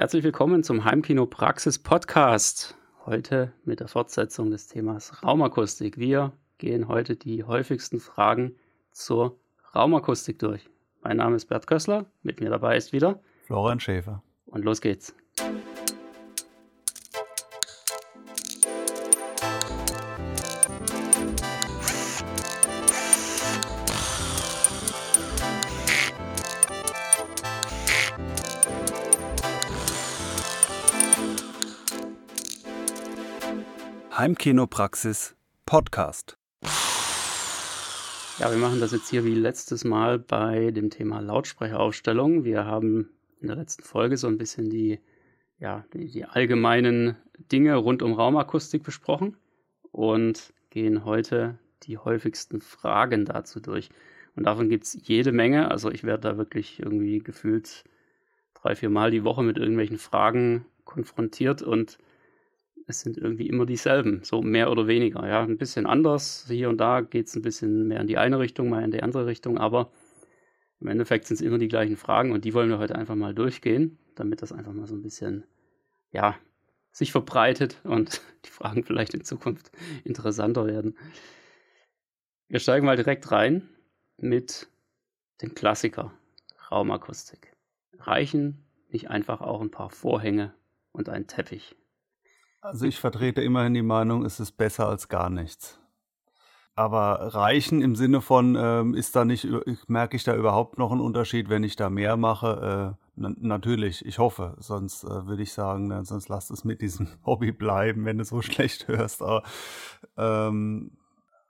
Herzlich willkommen zum Heimkino Praxis Podcast. Heute mit der Fortsetzung des Themas Raumakustik. Wir gehen heute die häufigsten Fragen zur Raumakustik durch. Mein Name ist Bert Kössler, mit mir dabei ist wieder Florian Schäfer. Und los geht's. Heimkinopraxis Podcast. Ja, wir machen das jetzt hier wie letztes Mal bei dem Thema Lautsprecheraufstellung. Wir haben in der letzten Folge so ein bisschen die, ja, die, die allgemeinen Dinge rund um Raumakustik besprochen und gehen heute die häufigsten Fragen dazu durch. Und davon gibt es jede Menge. Also ich werde da wirklich irgendwie gefühlt drei, vier Mal die Woche mit irgendwelchen Fragen konfrontiert und es sind irgendwie immer dieselben, so mehr oder weniger. Ja, ein bisschen anders. Hier und da geht es ein bisschen mehr in die eine Richtung, mal in die andere Richtung, aber im Endeffekt sind es immer die gleichen Fragen und die wollen wir heute einfach mal durchgehen, damit das einfach mal so ein bisschen, ja, sich verbreitet und die Fragen vielleicht in Zukunft interessanter werden. Wir steigen mal direkt rein mit dem Klassiker Raumakustik. Reichen nicht einfach auch ein paar Vorhänge und ein Teppich? Also ich vertrete immerhin die Meinung, es ist besser als gar nichts. Aber reichen im Sinne von, ähm, ist da nicht, merke ich da überhaupt noch einen Unterschied, wenn ich da mehr mache? Äh, natürlich, ich hoffe. Sonst äh, würde ich sagen, na, sonst lass es mit diesem Hobby bleiben, wenn du so schlecht hörst. Aber, ähm,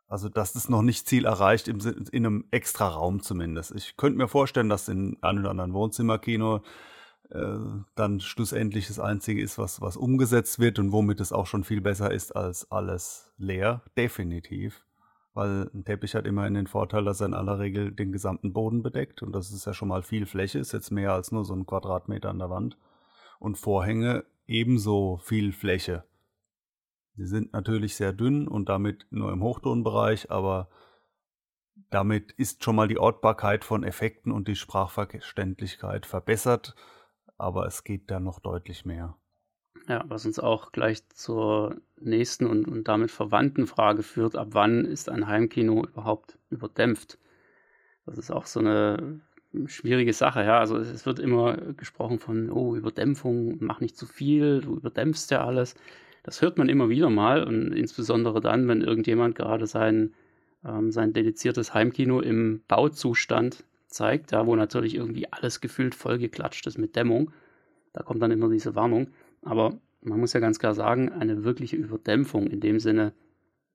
also das ist noch nicht Ziel erreicht, im, in einem extra Raum zumindest. Ich könnte mir vorstellen, dass in einem oder anderen Wohnzimmerkino äh, dann schlussendlich das Einzige ist, was, was umgesetzt wird und womit es auch schon viel besser ist als alles leer, definitiv. Weil ein Teppich hat immerhin den Vorteil, dass er in aller Regel den gesamten Boden bedeckt und das ist ja schon mal viel Fläche, ist jetzt mehr als nur so ein Quadratmeter an der Wand. Und Vorhänge ebenso viel Fläche. Sie sind natürlich sehr dünn und damit nur im Hochtonbereich, aber damit ist schon mal die Ortbarkeit von Effekten und die Sprachverständlichkeit verbessert aber es geht da noch deutlich mehr. Ja, was uns auch gleich zur nächsten und, und damit verwandten Frage führt, ab wann ist ein Heimkino überhaupt überdämpft? Das ist auch so eine schwierige Sache, ja. Also es wird immer gesprochen von, oh, Überdämpfung, mach nicht zu viel, du überdämpfst ja alles. Das hört man immer wieder mal und insbesondere dann, wenn irgendjemand gerade sein, ähm, sein dediziertes Heimkino im Bauzustand zeigt, ja, wo natürlich irgendwie alles gefühlt vollgeklatscht ist mit Dämmung. Da kommt dann immer diese Warnung. Aber man muss ja ganz klar sagen, eine wirkliche Überdämpfung in dem Sinne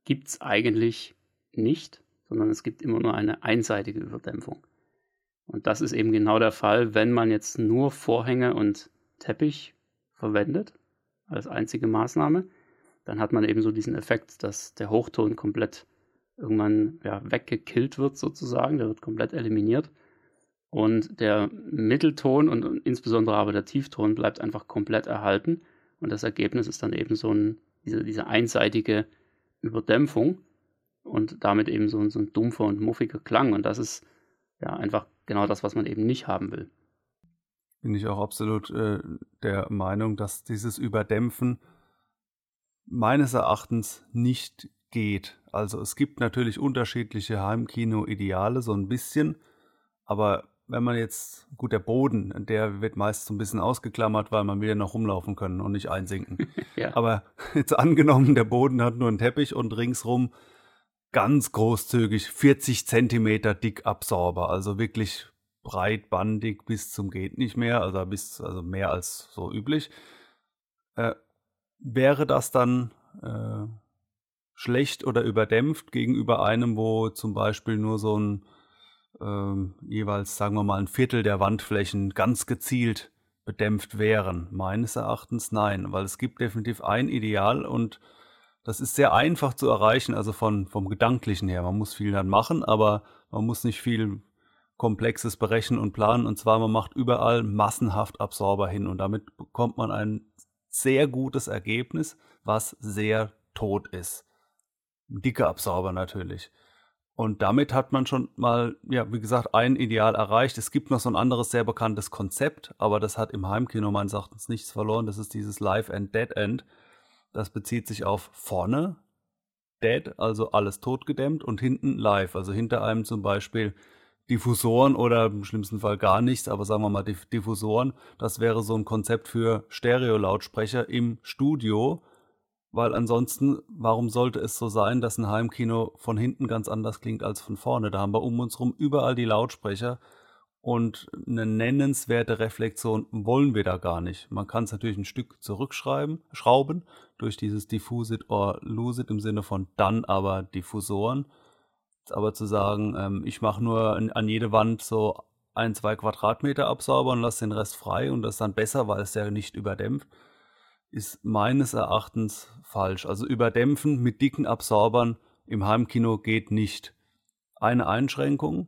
gibt es eigentlich nicht, sondern es gibt immer nur eine einseitige Überdämpfung. Und das ist eben genau der Fall, wenn man jetzt nur Vorhänge und Teppich verwendet als einzige Maßnahme, dann hat man eben so diesen Effekt, dass der Hochton komplett irgendwann ja, weggekillt wird sozusagen, der wird komplett eliminiert und der Mittelton und, insbesondere aber der Tiefton bleibt einfach komplett erhalten. Und das Ergebnis ist dann eben so ein, diese, diese einseitige Überdämpfung und damit eben so, so ein dumpfer und muffiger Klang. Und das ist ja einfach genau das, was man eben nicht haben will. Bin ich auch absolut äh, der Meinung, dass dieses Überdämpfen meines Erachtens nicht geht. Also es gibt natürlich unterschiedliche Heimkino-Ideale, so ein bisschen, aber wenn man jetzt, gut, der Boden, der wird meist so ein bisschen ausgeklammert, weil man will ja noch rumlaufen können und nicht einsinken. ja. Aber jetzt angenommen, der Boden hat nur einen Teppich und ringsrum ganz großzügig 40 Zentimeter dick Absorber, also wirklich breitbandig bis zum geht nicht mehr, also bis also mehr als so üblich. Äh, wäre das dann äh, schlecht oder überdämpft gegenüber einem, wo zum Beispiel nur so ein ähm, jeweils, sagen wir mal, ein Viertel der Wandflächen ganz gezielt bedämpft wären? Meines Erachtens nein, weil es gibt definitiv ein Ideal und das ist sehr einfach zu erreichen, also von, vom Gedanklichen her. Man muss viel dann machen, aber man muss nicht viel Komplexes berechnen und planen. Und zwar, man macht überall massenhaft Absorber hin und damit bekommt man ein sehr gutes Ergebnis, was sehr tot ist. Dicke Absorber natürlich. Und damit hat man schon mal, ja, wie gesagt, ein Ideal erreicht. Es gibt noch so ein anderes sehr bekanntes Konzept, aber das hat im Heimkino meines Erachtens nichts verloren. Das ist dieses Live and Dead End. Das bezieht sich auf vorne, Dead, also alles totgedämmt, und hinten live, also hinter einem zum Beispiel Diffusoren oder im schlimmsten Fall gar nichts, aber sagen wir mal Diffusoren. Das wäre so ein Konzept für Stereo-Lautsprecher im Studio weil ansonsten, warum sollte es so sein, dass ein Heimkino von hinten ganz anders klingt als von vorne? Da haben wir um uns herum überall die Lautsprecher und eine nennenswerte Reflexion wollen wir da gar nicht. Man kann es natürlich ein Stück zurückschreiben, schrauben durch dieses Diffuse it or Lose it im Sinne von dann aber Diffusoren. Aber zu sagen, ähm, ich mache nur an, jede Wand so ein, zwei Quadratmeter Absauber und lasse den Rest frei und das ist dann besser, weil es ja nicht überdämpft ist meines Erachtens falsch. Also überdämpfen mit dicken Absorbern im Heimkino geht nicht. Eine Einschränkung.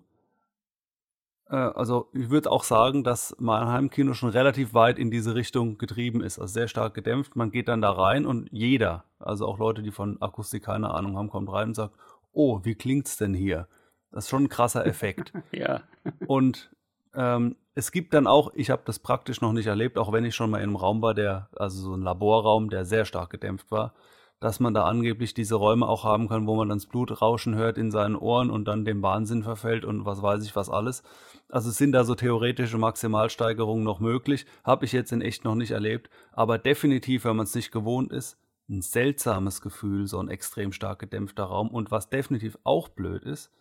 Äh, also ich würde auch sagen, dass mein Heimkino schon relativ weit in diese Richtung getrieben ist, also sehr stark gedämpft. Man geht dann da rein und jeder, also auch Leute, die von Akustik keine Ahnung haben, kommt rein und sagt, oh, wie klingt's denn hier? Das ist schon ein krasser Effekt. ja. Und ähm, es gibt dann auch, ich habe das praktisch noch nicht erlebt, auch wenn ich schon mal in einem Raum war, der, also so ein Laborraum, der sehr stark gedämpft war, dass man da angeblich diese Räume auch haben kann, wo man dann das Blut rauschen hört in seinen Ohren und dann dem Wahnsinn verfällt und was weiß ich was alles. Also sind da so theoretische Maximalsteigerungen noch möglich, habe ich jetzt in echt noch nicht erlebt, aber definitiv, wenn man es nicht gewohnt ist, ein seltsames Gefühl, so ein extrem stark gedämpfter Raum und was definitiv auch blöd ist,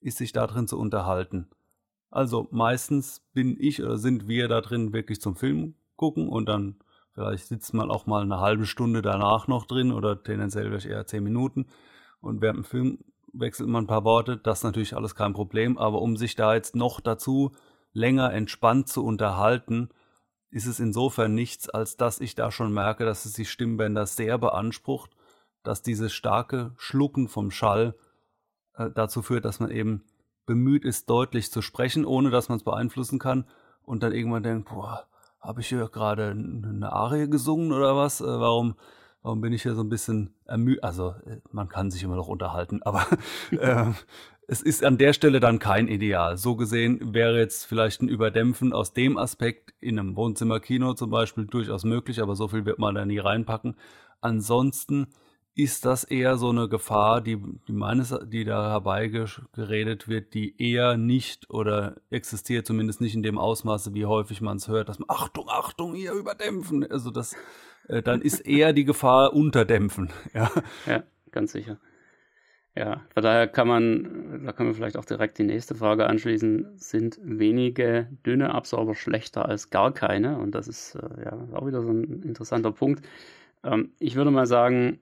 ist sich da drin zu unterhalten. Also meistens bin ich oder sind wir da drin wirklich zum Film gucken und dann vielleicht sitzt man auch mal eine halbe Stunde danach noch drin oder tendenziell vielleicht eher zehn Minuten. Und während dem Film wechselt man ein paar Worte, das ist natürlich alles kein Problem, aber um sich da jetzt noch dazu länger entspannt zu unterhalten, ist es insofern nichts, als dass ich da schon merke, dass es die Stimmbänder sehr beansprucht, dass dieses starke Schlucken vom Schall äh, dazu führt, dass man eben bemüht ist, deutlich zu sprechen, ohne dass man es beeinflussen kann und dann irgendwann denkt, boah, habe ich hier gerade eine Arie gesungen oder was? Äh, warum, warum bin ich hier so ein bisschen ermüdet? Also äh, man kann sich immer noch unterhalten, aber äh, es ist an der Stelle dann kein Ideal. So gesehen wäre jetzt vielleicht ein Überdämpfen aus dem Aspekt in einem Wohnzimmerkino zum Beispiel durchaus möglich, aber so viel wird man da nie reinpacken. Ansonsten ist das eher so eine Gefahr, die, die meines, die da herbeigeredet wird, die eher nicht oder existiert zumindest nicht in dem Ausmaße, wie häufig man es hört, dass man Achtung, Achtung, hier überdämpfen. Also das, äh, dann ist eher die Gefahr unterdämpfen. Ja, ja ganz sicher. Ja, von daher kann man, da können wir vielleicht auch direkt die nächste Frage anschließen. Sind wenige dünne Absorber schlechter als gar keine? Und das ist äh, ja auch wieder so ein interessanter Punkt. Ähm, ich würde mal sagen,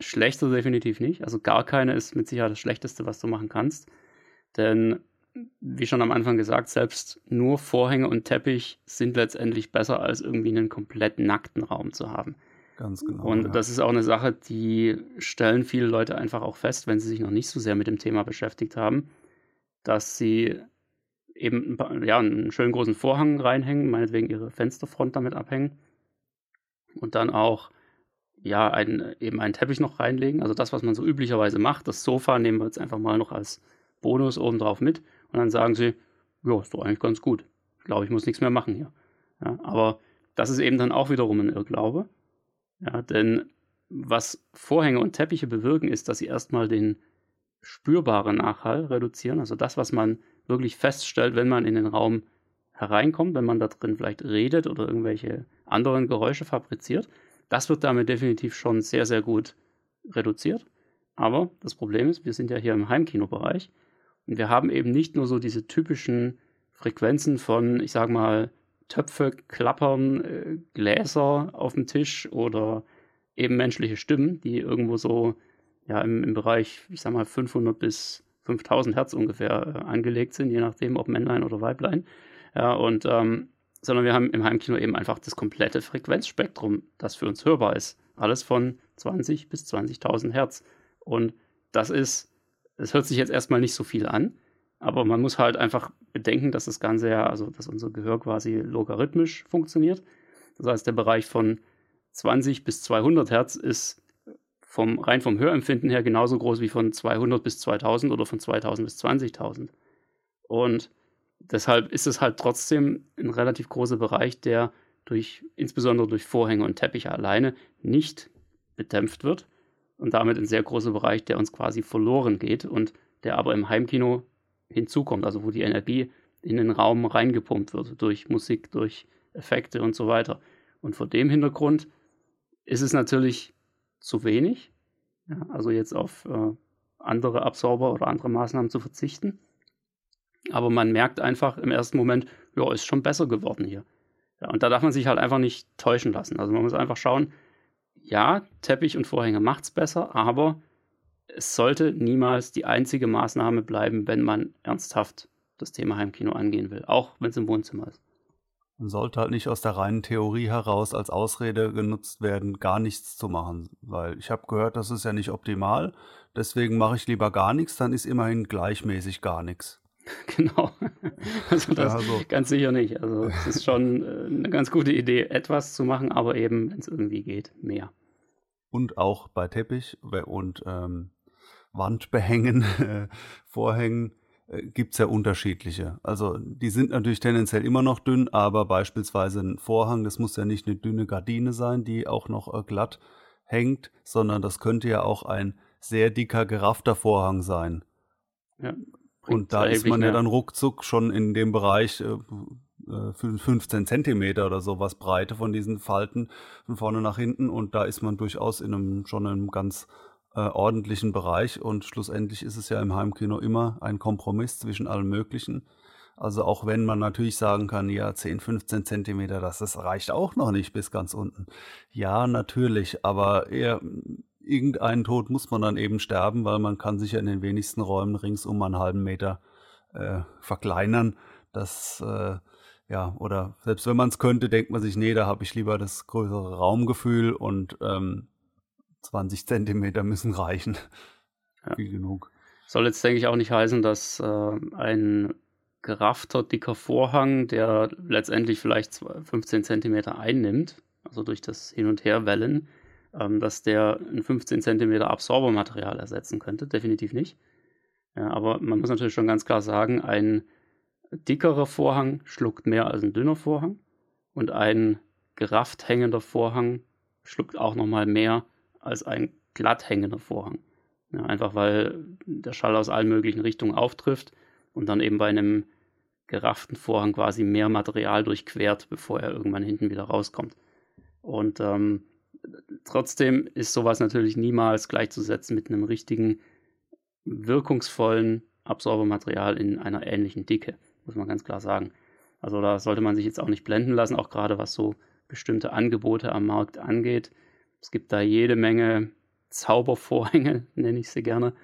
Schlechter definitiv nicht. Also gar keine ist mit Sicherheit das Schlechteste, was du machen kannst. Denn, wie schon am Anfang gesagt, selbst nur Vorhänge und Teppich sind letztendlich besser, als irgendwie einen komplett nackten Raum zu haben. Ganz genau. Und ja. das ist auch eine Sache, die stellen viele Leute einfach auch fest, wenn sie sich noch nicht so sehr mit dem Thema beschäftigt haben, dass sie eben ja, einen schönen großen Vorhang reinhängen, meinetwegen ihre Fensterfront damit abhängen und dann auch ja, ein, eben einen Teppich noch reinlegen. Also das, was man so üblicherweise macht. Das Sofa nehmen wir jetzt einfach mal noch als Bonus obendrauf mit. Und dann sagen sie, ja, ist doch eigentlich ganz gut. Ich glaube, ich muss nichts mehr machen hier. Ja, aber das ist eben dann auch wiederum ein Irrglaube. Ja, denn was Vorhänge und Teppiche bewirken, ist, dass sie erstmal den spürbaren Nachhall reduzieren. Also das, was man wirklich feststellt, wenn man in den Raum hereinkommt, wenn man da drin vielleicht redet oder irgendwelche anderen Geräusche fabriziert. Das wird damit definitiv schon sehr, sehr gut reduziert. Aber das Problem ist, wir sind ja hier im Heimkinobereich und wir haben eben nicht nur so diese typischen Frequenzen von, ich sag mal, Töpfe, Klappern, äh, Gläser auf dem Tisch oder eben menschliche Stimmen, die irgendwo so ja im, im Bereich, ich sag mal, 500 bis 5000 Hertz ungefähr äh, angelegt sind, je nachdem, ob Männlein oder Weiblein. Ja, und ähm, sondern wir haben im Heimkino eben einfach das komplette Frequenzspektrum, das für uns hörbar ist. Alles von 20 bis 20.000 Hertz. Und das ist, es hört sich jetzt erstmal nicht so viel an, aber man muss halt einfach bedenken, dass das Ganze ja, also dass unser Gehör quasi logarithmisch funktioniert. Das heißt, der Bereich von 20 bis 200 Hertz ist vom, rein vom Hörempfinden her genauso groß wie von 200 bis 2000 oder von 2000 bis 20.000. Und deshalb ist es halt trotzdem ein relativ großer Bereich, der durch, insbesondere durch Vorhänge und Teppiche alleine nicht bedämpft wird und damit ein sehr großer Bereich, der uns quasi verloren geht und der aber im Heimkino hinzukommt, also wo die Energie in den Raum reingepumpt wird durch Musik, durch Effekte und so weiter. Und vor dem Hintergrund ist es natürlich zu wenig, ja, also jetzt auf äh, andere Absorber oder andere Maßnahmen zu verzichten. Aber man merkt einfach im ersten Moment, ja, ist schon besser geworden hier. Ja, und da darf man sich halt einfach nicht täuschen lassen. Also man muss einfach schauen, ja, Teppich und Vorhänge macht es besser, aber es sollte niemals die einzige Maßnahme bleiben, wenn man ernsthaft das Thema Heimkino angehen will, auch wenn es im Wohnzimmer ist. Man sollte halt nicht aus der reinen Theorie heraus als Ausrede genutzt werden, gar nichts zu machen, weil ich habe gehört, das ist ja nicht optimal, deswegen mache ich lieber gar nichts, dann ist immerhin gleichmäßig gar nichts. Genau. Also das ja, also. ganz sicher nicht. Also es ist schon äh, eine ganz gute Idee, etwas zu machen, aber eben, wenn es irgendwie geht, mehr. Und auch bei Teppich und ähm, Wandbehängen, Vorhängen äh, gibt es ja unterschiedliche. Also die sind natürlich tendenziell immer noch dünn, aber beispielsweise ein Vorhang, das muss ja nicht eine dünne Gardine sein, die auch noch äh, glatt hängt, sondern das könnte ja auch ein sehr dicker geraffter Vorhang sein. Ja, und da ist man ja dann ruckzuck schon in dem Bereich äh, 15 äh, Zentimeter oder sowas Breite von diesen Falten von vorne nach hinten und da ist man durchaus in einem schon einem ganz äh, ordentlichen Bereich und schlussendlich ist es ja im Heimkino immer ein Kompromiss zwischen allem Möglichen. Also auch wenn man natürlich sagen kann, ja, 10, 15 Zentimeter, das, das reicht auch noch nicht bis ganz unten. Ja, natürlich, aber eher irgendeinen Tod muss man dann eben sterben, weil man kann sich ja in den wenigsten Räumen rings um einen halben Meter äh, verkleinern. Das, äh, ja, oder selbst wenn man es könnte, denkt man sich, nee, da habe ich lieber das größere Raumgefühl und ähm, 20 Zentimeter müssen reichen. Ja. Viel genug. Soll jetzt, denke ich, auch nicht heißen, dass äh, ein geraffter, dicker Vorhang, der letztendlich vielleicht 15 Zentimeter einnimmt, also durch das Hin- und Herwellen, ähm, dass der ein 15 Zentimeter Absorbermaterial ersetzen könnte. Definitiv nicht. Ja, aber man muss natürlich schon ganz klar sagen, ein dickerer Vorhang schluckt mehr als ein dünner Vorhang und ein gerafft hängender Vorhang schluckt auch nochmal mehr als ein glatt hängender Vorhang. Ja, einfach weil der Schall aus allen möglichen Richtungen auftrifft und dann eben bei einem gerafften Vorhang quasi mehr Material durchquert, bevor er irgendwann hinten wieder rauskommt. Und ähm, trotzdem ist sowas natürlich niemals gleichzusetzen mit einem richtigen, wirkungsvollen Absorbermaterial in einer ähnlichen Dicke, muss man ganz klar sagen. Also da sollte man sich jetzt auch nicht blenden lassen, auch gerade was so bestimmte Angebote am Markt angeht. Es gibt da jede Menge Zaubervorhänge, nenne ich sie gerne,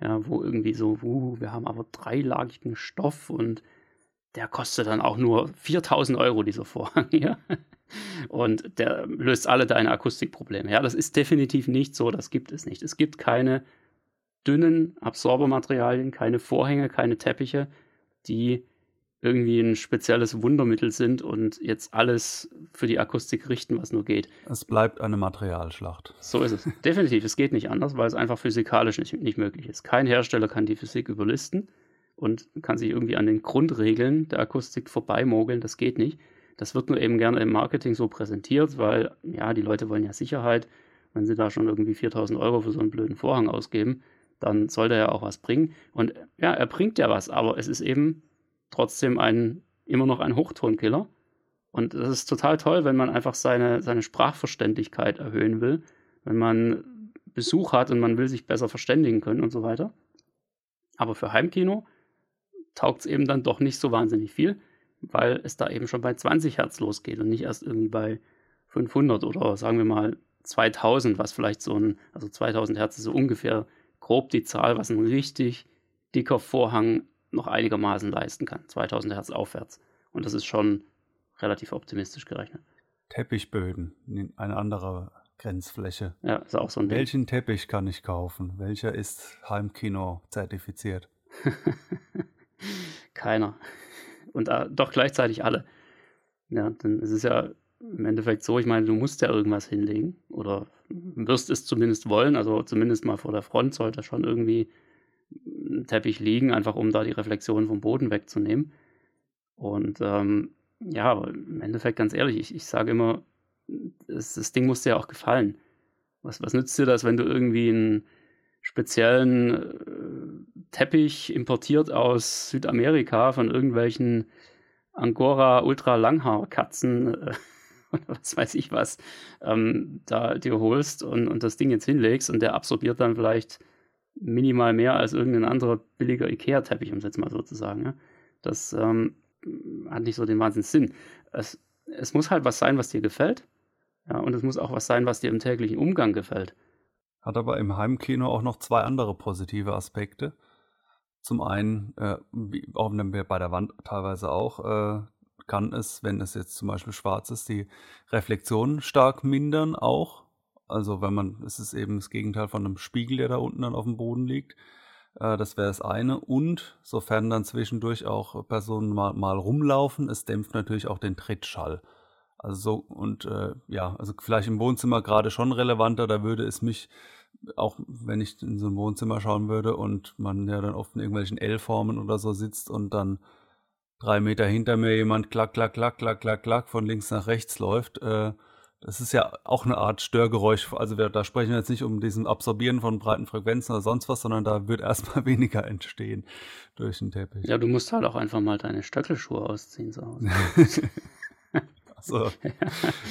ja, wo irgendwie so, uh, wir haben aber dreilagigen Stoff und der kostet dann auch nur 4000 Euro, dieser Vorhang hier. Und der löst alle deine Akustikprobleme. Ja, das ist definitiv nicht so, das gibt es nicht. Es gibt keine dünnen Absorbermaterialien, keine Vorhänge, keine Teppiche, die irgendwie ein spezielles Wundermittel sind und jetzt alles für die Akustik richten, was nur geht. Es bleibt eine Materialschlacht. So ist es. Definitiv. Es geht nicht anders, weil es einfach physikalisch nicht, nicht möglich ist. Kein Hersteller kann die Physik überlisten und kann sich irgendwie an den Grundregeln der Akustik vorbeimogeln. Das geht nicht. Das wird nur eben gerne im Marketing so präsentiert, weil ja, die Leute wollen ja Sicherheit. Wenn sie da schon irgendwie 4000 Euro für so einen blöden Vorhang ausgeben, dann soll der ja auch was bringen. Und ja, er bringt ja was, aber es ist eben trotzdem ein, immer noch ein Hochtonkiller. Und das ist total toll, wenn man einfach seine, seine Sprachverständlichkeit erhöhen will, wenn man Besuch hat und man will sich besser verständigen können und so weiter. Aber für Heimkino taugt es eben dann doch nicht so wahnsinnig viel, weil es da eben schon bei 20 Hertz losgeht und nicht erst irgendwie bei 500 oder sagen wir mal 2000, was vielleicht so ein, also 2000 Hertz ist so ungefähr grob die Zahl, was ein richtig dicker Vorhang noch einigermaßen leisten kann. 2000 Hertz aufwärts. Und das ist schon relativ optimistisch gerechnet. Teppichböden, eine andere Grenzfläche. Ja, ist auch so ein Welchen Ding. Teppich kann ich kaufen? Welcher ist Heimkino zertifiziert? Keiner. Und äh, doch gleichzeitig alle. Ja, denn es ist ja im Endeffekt so, ich meine, du musst ja irgendwas hinlegen oder wirst es zumindest wollen, also zumindest mal vor der Front sollte schon irgendwie ein Teppich liegen, einfach um da die Reflexion vom Boden wegzunehmen. Und ähm, ja, aber im Endeffekt ganz ehrlich, ich, ich sage immer, das, das, Ding muss dir auch gefallen. Was, was nützt dir das, wenn du irgendwie einen speziellen äh, Teppich importiert aus Südamerika von irgendwelchen Angora Ultra Langhaarkatzen äh, oder was weiß ich was, ähm, da dir holst und, und das Ding jetzt hinlegst und der absorbiert dann vielleicht minimal mehr als irgendein anderer billiger Ikea-Teppich, um es jetzt mal so zu sagen. Ja? Das ähm, hat nicht so den Wahnsinnssinn. Es, es muss halt was sein, was dir gefällt. Ja, und es muss auch was sein, was dir im täglichen Umgang gefällt. Hat aber im Heimkino auch noch zwei andere positive Aspekte. Zum einen, äh, auch bei der Wand teilweise auch, äh, kann es, wenn es jetzt zum Beispiel schwarz ist, die Reflexion stark mindern auch. Also wenn man, es ist eben das Gegenteil von einem Spiegel, der da unten dann auf dem Boden liegt. Äh, das wäre das eine. Und sofern dann zwischendurch auch Personen mal, mal rumlaufen, es dämpft natürlich auch den Trittschall. Also so, und äh, ja, also vielleicht im Wohnzimmer gerade schon relevanter, da würde es mich, auch wenn ich in so ein Wohnzimmer schauen würde und man ja dann oft in irgendwelchen L-Formen oder so sitzt und dann drei Meter hinter mir jemand klack, klack, klack, klack, klack, klack von links nach rechts läuft, äh, das ist ja auch eine Art Störgeräusch. Also wir, da sprechen wir jetzt nicht um diesen Absorbieren von breiten Frequenzen oder sonst was, sondern da wird erstmal weniger entstehen durch den Teppich. Ja, du musst halt auch einfach mal deine Stöckelschuhe ausziehen zu Hause. So.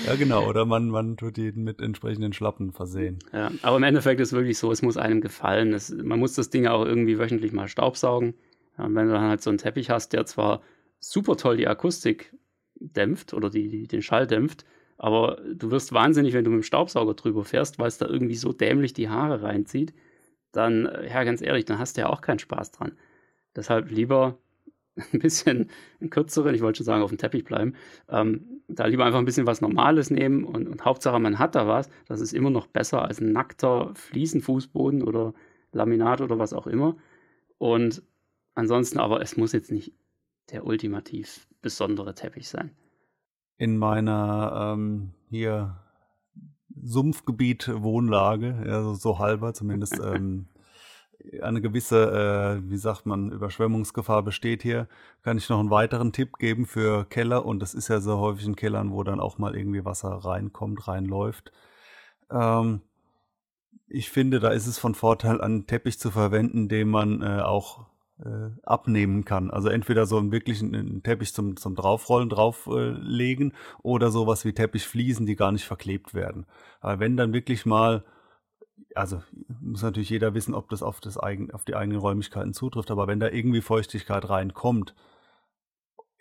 ja, genau. Oder man, man tut die mit entsprechenden Schlappen versehen. Ja, aber im Endeffekt ist es wirklich so, es muss einem gefallen. Es, man muss das Ding auch irgendwie wöchentlich mal staubsaugen. Ja, wenn du dann halt so einen Teppich hast, der zwar super toll die Akustik dämpft oder die, die, den Schall dämpft, aber du wirst wahnsinnig, wenn du mit dem Staubsauger drüber fährst, weil es da irgendwie so dämlich die Haare reinzieht. Dann, ja, ganz ehrlich, dann hast du ja auch keinen Spaß dran. Deshalb lieber ein bisschen einen kürzeren, ich wollte schon sagen, auf dem Teppich bleiben, ähm, da lieber einfach ein bisschen was Normales nehmen und, und, Hauptsache man hat da was. Das ist immer noch besser als ein nackter Fliesenfußboden oder Laminat oder was auch immer. Und ansonsten aber, es muss jetzt nicht der ultimativ besondere Teppich sein. In meiner ähm, hier Sumpfgebiet Wohnlage, ja, so halber zumindest, ähm, eine gewisse, äh, wie sagt man, Überschwemmungsgefahr besteht hier, kann ich noch einen weiteren Tipp geben für Keller. Und das ist ja so häufig in Kellern, wo dann auch mal irgendwie Wasser reinkommt, reinläuft. Ähm, ich finde, da ist es von Vorteil, einen Teppich zu verwenden, den man äh, auch äh, abnehmen kann. Also entweder so einen wirklichen einen Teppich zum, zum Draufrollen, drauflegen äh, oder sowas wie Teppichfliesen, die gar nicht verklebt werden. Aber wenn dann wirklich mal also muss natürlich jeder wissen, ob das auf, das eigen, auf die eigenen Räumlichkeiten zutrifft, aber wenn da irgendwie Feuchtigkeit reinkommt,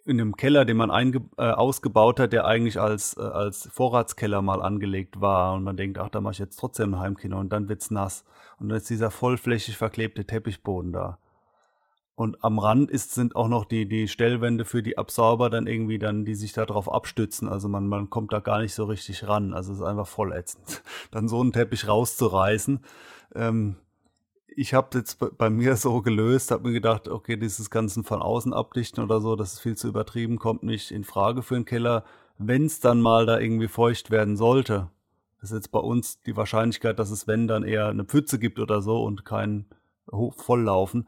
in einem Keller, den man einge, äh, ausgebaut hat, der eigentlich als, äh, als Vorratskeller mal angelegt war und man denkt, ach, da mache ich jetzt trotzdem ein Heimkino und dann wird's nass und dann ist dieser vollflächig verklebte Teppichboden da. Und am Rand ist, sind auch noch die, die Stellwände für die Absorber dann irgendwie dann, die sich darauf abstützen. Also man, man kommt da gar nicht so richtig ran. Also es ist einfach voll ätzend. Dann so einen Teppich rauszureißen. Ähm, ich habe jetzt bei mir so gelöst, habe mir gedacht, okay, dieses Ganzen von außen abdichten oder so, das ist viel zu übertrieben, kommt nicht in Frage für einen Keller. Wenn es dann mal da irgendwie feucht werden sollte, ist jetzt bei uns die Wahrscheinlichkeit, dass es wenn dann eher eine Pfütze gibt oder so und kein Volllaufen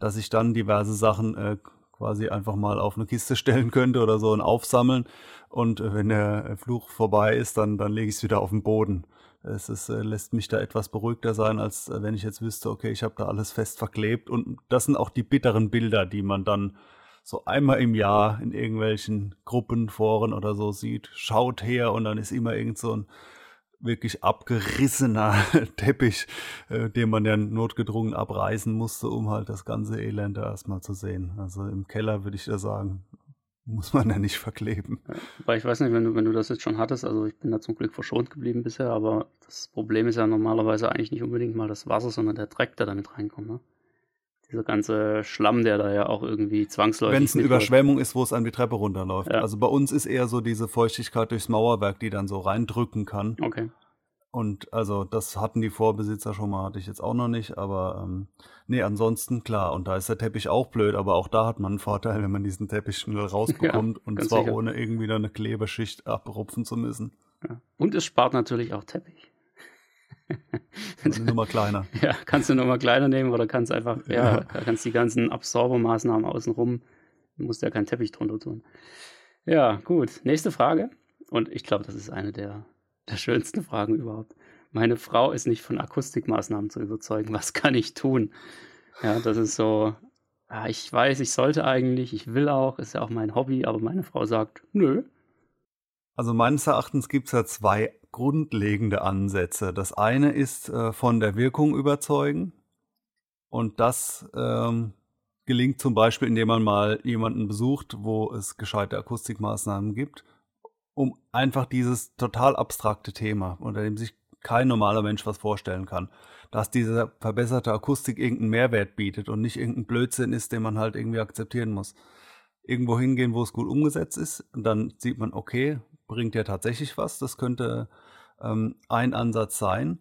dass ich dann diverse Sachen äh, quasi einfach mal auf eine Kiste stellen könnte oder so und aufsammeln. Und äh, wenn der Fluch vorbei ist, dann, dann lege ich es wieder auf den Boden. Es ist, äh, lässt mich da etwas beruhigter sein, als äh, wenn ich jetzt wüsste, okay, ich habe da alles fest verklebt. Und das sind auch die bitteren Bilder, die man dann so einmal im Jahr in irgendwelchen Gruppen, Foren oder so sieht. Schaut her und dann ist immer irgend so ein wirklich abgerissener Teppich, äh, den man ja notgedrungen abreißen musste, um halt das ganze Elend erstmal zu sehen. Also im Keller würde ich da sagen, muss man ja nicht verkleben. Ja, weil ich weiß nicht, wenn du, wenn du das jetzt schon hattest, also ich bin da zum Glück verschont geblieben bisher, aber das Problem ist ja normalerweise eigentlich nicht unbedingt mal das Wasser, sondern der Dreck, der damit reinkommt. Ne? Dieser ganze Schlamm, der da ja auch irgendwie zwangsläufig. Wenn es eine Überschwemmung ist, wo es an die Treppe runterläuft. Ja. Also bei uns ist eher so diese Feuchtigkeit durchs Mauerwerk, die dann so reindrücken kann. Okay. Und also das hatten die Vorbesitzer schon mal, hatte ich jetzt auch noch nicht, aber ähm, nee, ansonsten klar. Und da ist der Teppich auch blöd, aber auch da hat man einen Vorteil, wenn man diesen Teppich schnell rausbekommt Ja, und zwar sicher. ohne irgendwie da eine Klebeschicht abrupfen zu müssen. Ja. Und es spart natürlich auch Teppich. Eine Nummer kleiner. Ja, kannst du nochmal kleiner nehmen oder kannst einfach, ja, Ja. da kannst die ganzen Absorbermaßnahmen außenrum, musst ja keinen Teppich drunter tun. Ja, gut. Nächste Frage. Und ich glaube, das ist eine der, der schönsten Fragen überhaupt. Meine Frau ist nicht von Akustikmaßnahmen zu überzeugen. Was kann ich tun? Ja, das ist so, ah, ich weiß, ich sollte eigentlich, ich will auch, ist ja auch mein Hobby, aber meine Frau sagt, nö. Also meines Erachtens gibt es ja zwei grundlegende Ansätze. Das eine ist äh, von der Wirkung überzeugen. Und das ähm, gelingt zum Beispiel, indem man mal jemanden besucht, wo es gescheite Akustikmaßnahmen gibt, um einfach dieses total abstrakte Thema, unter dem sich kein normaler Mensch was vorstellen kann, dass diese verbesserte Akustik irgendeinen Mehrwert bietet und nicht irgendein Blödsinn ist, den man halt irgendwie akzeptieren muss. Irgendwo hingehen, wo es gut umgesetzt ist, und dann sieht man, okay, bringt ja tatsächlich was. Das könnte ähm, ein Ansatz sein.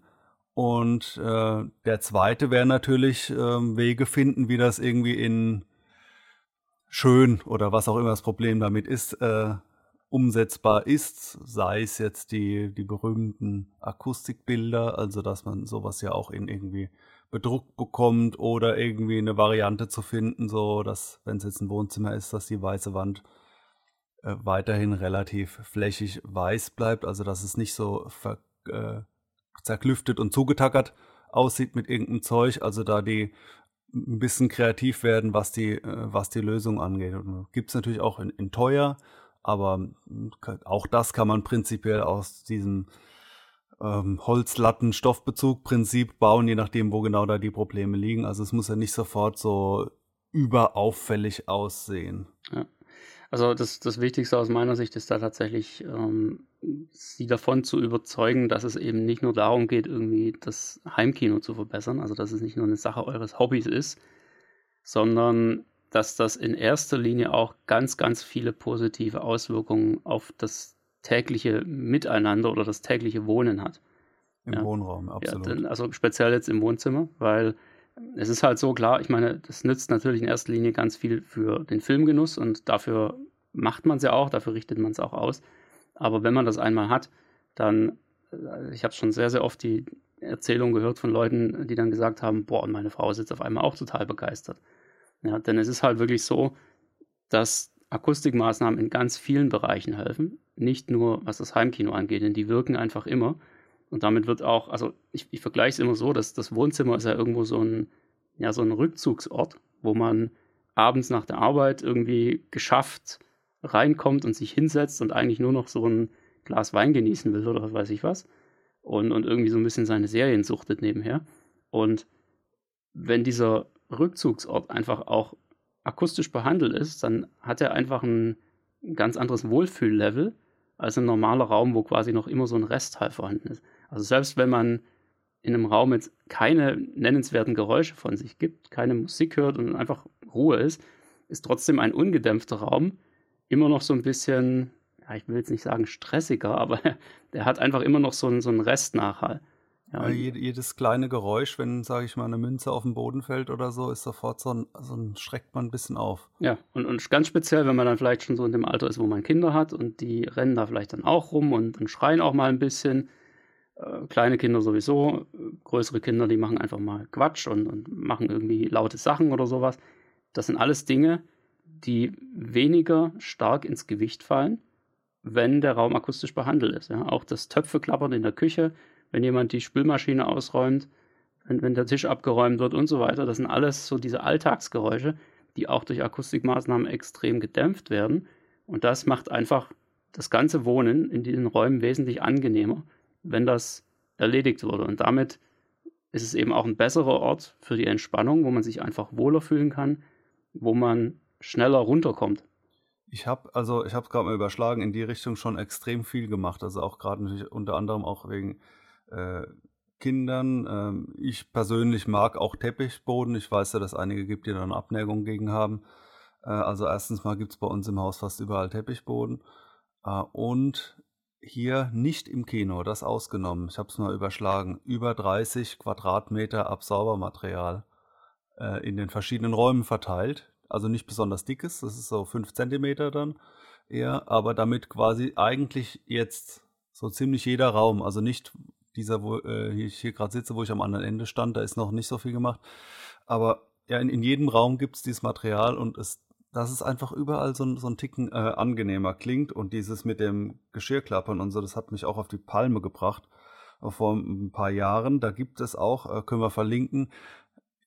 Und äh, der zweite wäre natürlich ähm, Wege finden, wie das irgendwie in schön oder was auch immer das Problem damit ist, äh, umsetzbar ist, sei es jetzt die, die berühmten Akustikbilder, also dass man sowas ja auch in irgendwie bedruckt bekommt oder irgendwie eine Variante zu finden, so dass, wenn es jetzt ein Wohnzimmer ist, dass die weiße Wand äh, weiterhin relativ flächig weiß bleibt, also dass es nicht so ver, äh, zerklüftet und zugetackert aussieht mit irgendeinem Zeug, also da die ein bisschen kreativ werden, was die, äh, was die Lösung angeht. Gibt es natürlich auch in, in teuer, aber ka- auch das kann man prinzipiell aus diesem ähm, Holzlatten-Stoffbezug-Prinzip bauen, je nachdem, wo genau da die Probleme liegen. Also es muss ja nicht sofort so überauffällig aussehen. Ja. Also das, das Wichtigste aus meiner Sicht ist da tatsächlich, ähm, sie davon zu überzeugen, dass es eben nicht nur darum geht, irgendwie das Heimkino zu verbessern, also dass es nicht nur eine Sache eures Hobbys ist, sondern dass das in erster Linie auch ganz, ganz viele positive Auswirkungen auf das tägliche Miteinander oder das tägliche Wohnen hat. Im Ja. Wohnraum, Ja, absolut. denn, also speziell jetzt im Wohnzimmer, weil es ist halt so klar, ich meine, das nützt natürlich in erster Linie ganz viel für den Filmgenuss und dafür macht man es ja auch, dafür richtet man es auch aus. Aber wenn man das einmal hat, dann, äh, ich habe schon sehr, sehr oft die Erzählung gehört von Leuten, die dann gesagt haben, boah, und meine Frau ist jetzt auf einmal auch total begeistert. Ja, denn es ist halt wirklich so, dass Akustikmaßnahmen in ganz vielen Bereichen helfen, nicht nur was das Heimkino angeht, denn die wirken einfach immer. Und damit wird auch, also ich, ich vergleiche es immer so, dass das Wohnzimmer ist ja irgendwo so ein, ja, so ein Rückzugsort, wo man abends nach der Arbeit irgendwie geschafft reinkommt und sich hinsetzt und eigentlich nur noch so ein Glas Wein genießen will oder weiß ich was. Und, und irgendwie so ein bisschen seine Serien suchtet nebenher. Und wenn dieser Rückzugsort einfach auch akustisch behandelt ist, dann hat er einfach ein, ein ganz anderes Wohlfühllevel als ein normaler Raum, wo quasi noch immer so ein Restteil vorhanden ist. Also selbst wenn man in einem Raum jetzt keine nennenswerten Geräusche von sich gibt, keine Musik hört und einfach Ruhe ist, ist trotzdem ein ungedämpfter Raum immer noch so ein bisschen, ja, ich will jetzt nicht sagen stressiger, aber der hat einfach immer noch so einen, so einen Restnachhall. Ja, Ja, jedes kleine Geräusch, wenn, sage ich mal, eine Münze auf den Boden fällt oder so, ist sofort so ein, so ein schreckt man ein bisschen auf. Ja, und, und ganz speziell, wenn man dann vielleicht schon so in dem Alter ist, wo man Kinder hat und die rennen da vielleicht dann auch rum und, und schreien auch mal ein bisschen. Äh, kleine Kinder sowieso, größere Kinder, die machen einfach mal Quatsch und, und machen irgendwie laute Sachen oder sowas. Das sind alles Dinge, die weniger stark ins Gewicht fallen, wenn der Raum akustisch behandelt ist. Ja? Auch das Töpfeklappern in der Küche, wenn jemand die Spülmaschine ausräumt, wenn, wenn der Tisch abgeräumt wird und so weiter, das sind alles so diese Alltagsgeräusche, die auch durch Akustikmaßnahmen extrem gedämpft werden. Und das macht einfach das ganze Wohnen in diesen Räumen wesentlich angenehmer, wenn das erledigt wurde. Und damit ist es eben auch ein besserer Ort für die Entspannung, wo man sich einfach wohler fühlen kann, wo man schneller runterkommt. Ich habe, also ich habe es gerade mal überschlagen, in die Richtung schon extrem viel gemacht. Also auch gerade natürlich unter anderem auch wegen äh, Kindern. Ähm, ich persönlich mag auch Teppichboden. Ich weiß ja, dass einige gibt, die da eine Abneigung gegen haben. Äh, also erstens mal gibt es bei uns im Haus fast überall Teppichboden. Äh, und hier nicht im Kino, das ausgenommen, ich habe es mal überschlagen, über 30 Quadratmeter Absaubermaterial äh, in den verschiedenen Räumen verteilt. Also nicht besonders dickes, das ist so 5 Zentimeter dann eher, aber damit quasi eigentlich jetzt so ziemlich jeder Raum, also nicht dieser, wo äh, ich hier gerade sitze, wo ich am anderen Ende stand, da ist noch nicht so viel gemacht, aber ja, in, in jedem Raum gibt es dieses Material und es dass es einfach überall so, so ein Ticken äh, angenehmer klingt und dieses mit dem Geschirrklappern und so, das hat mich auch auf die Palme gebracht äh, vor ein paar Jahren. Da gibt es auch, äh, können wir verlinken,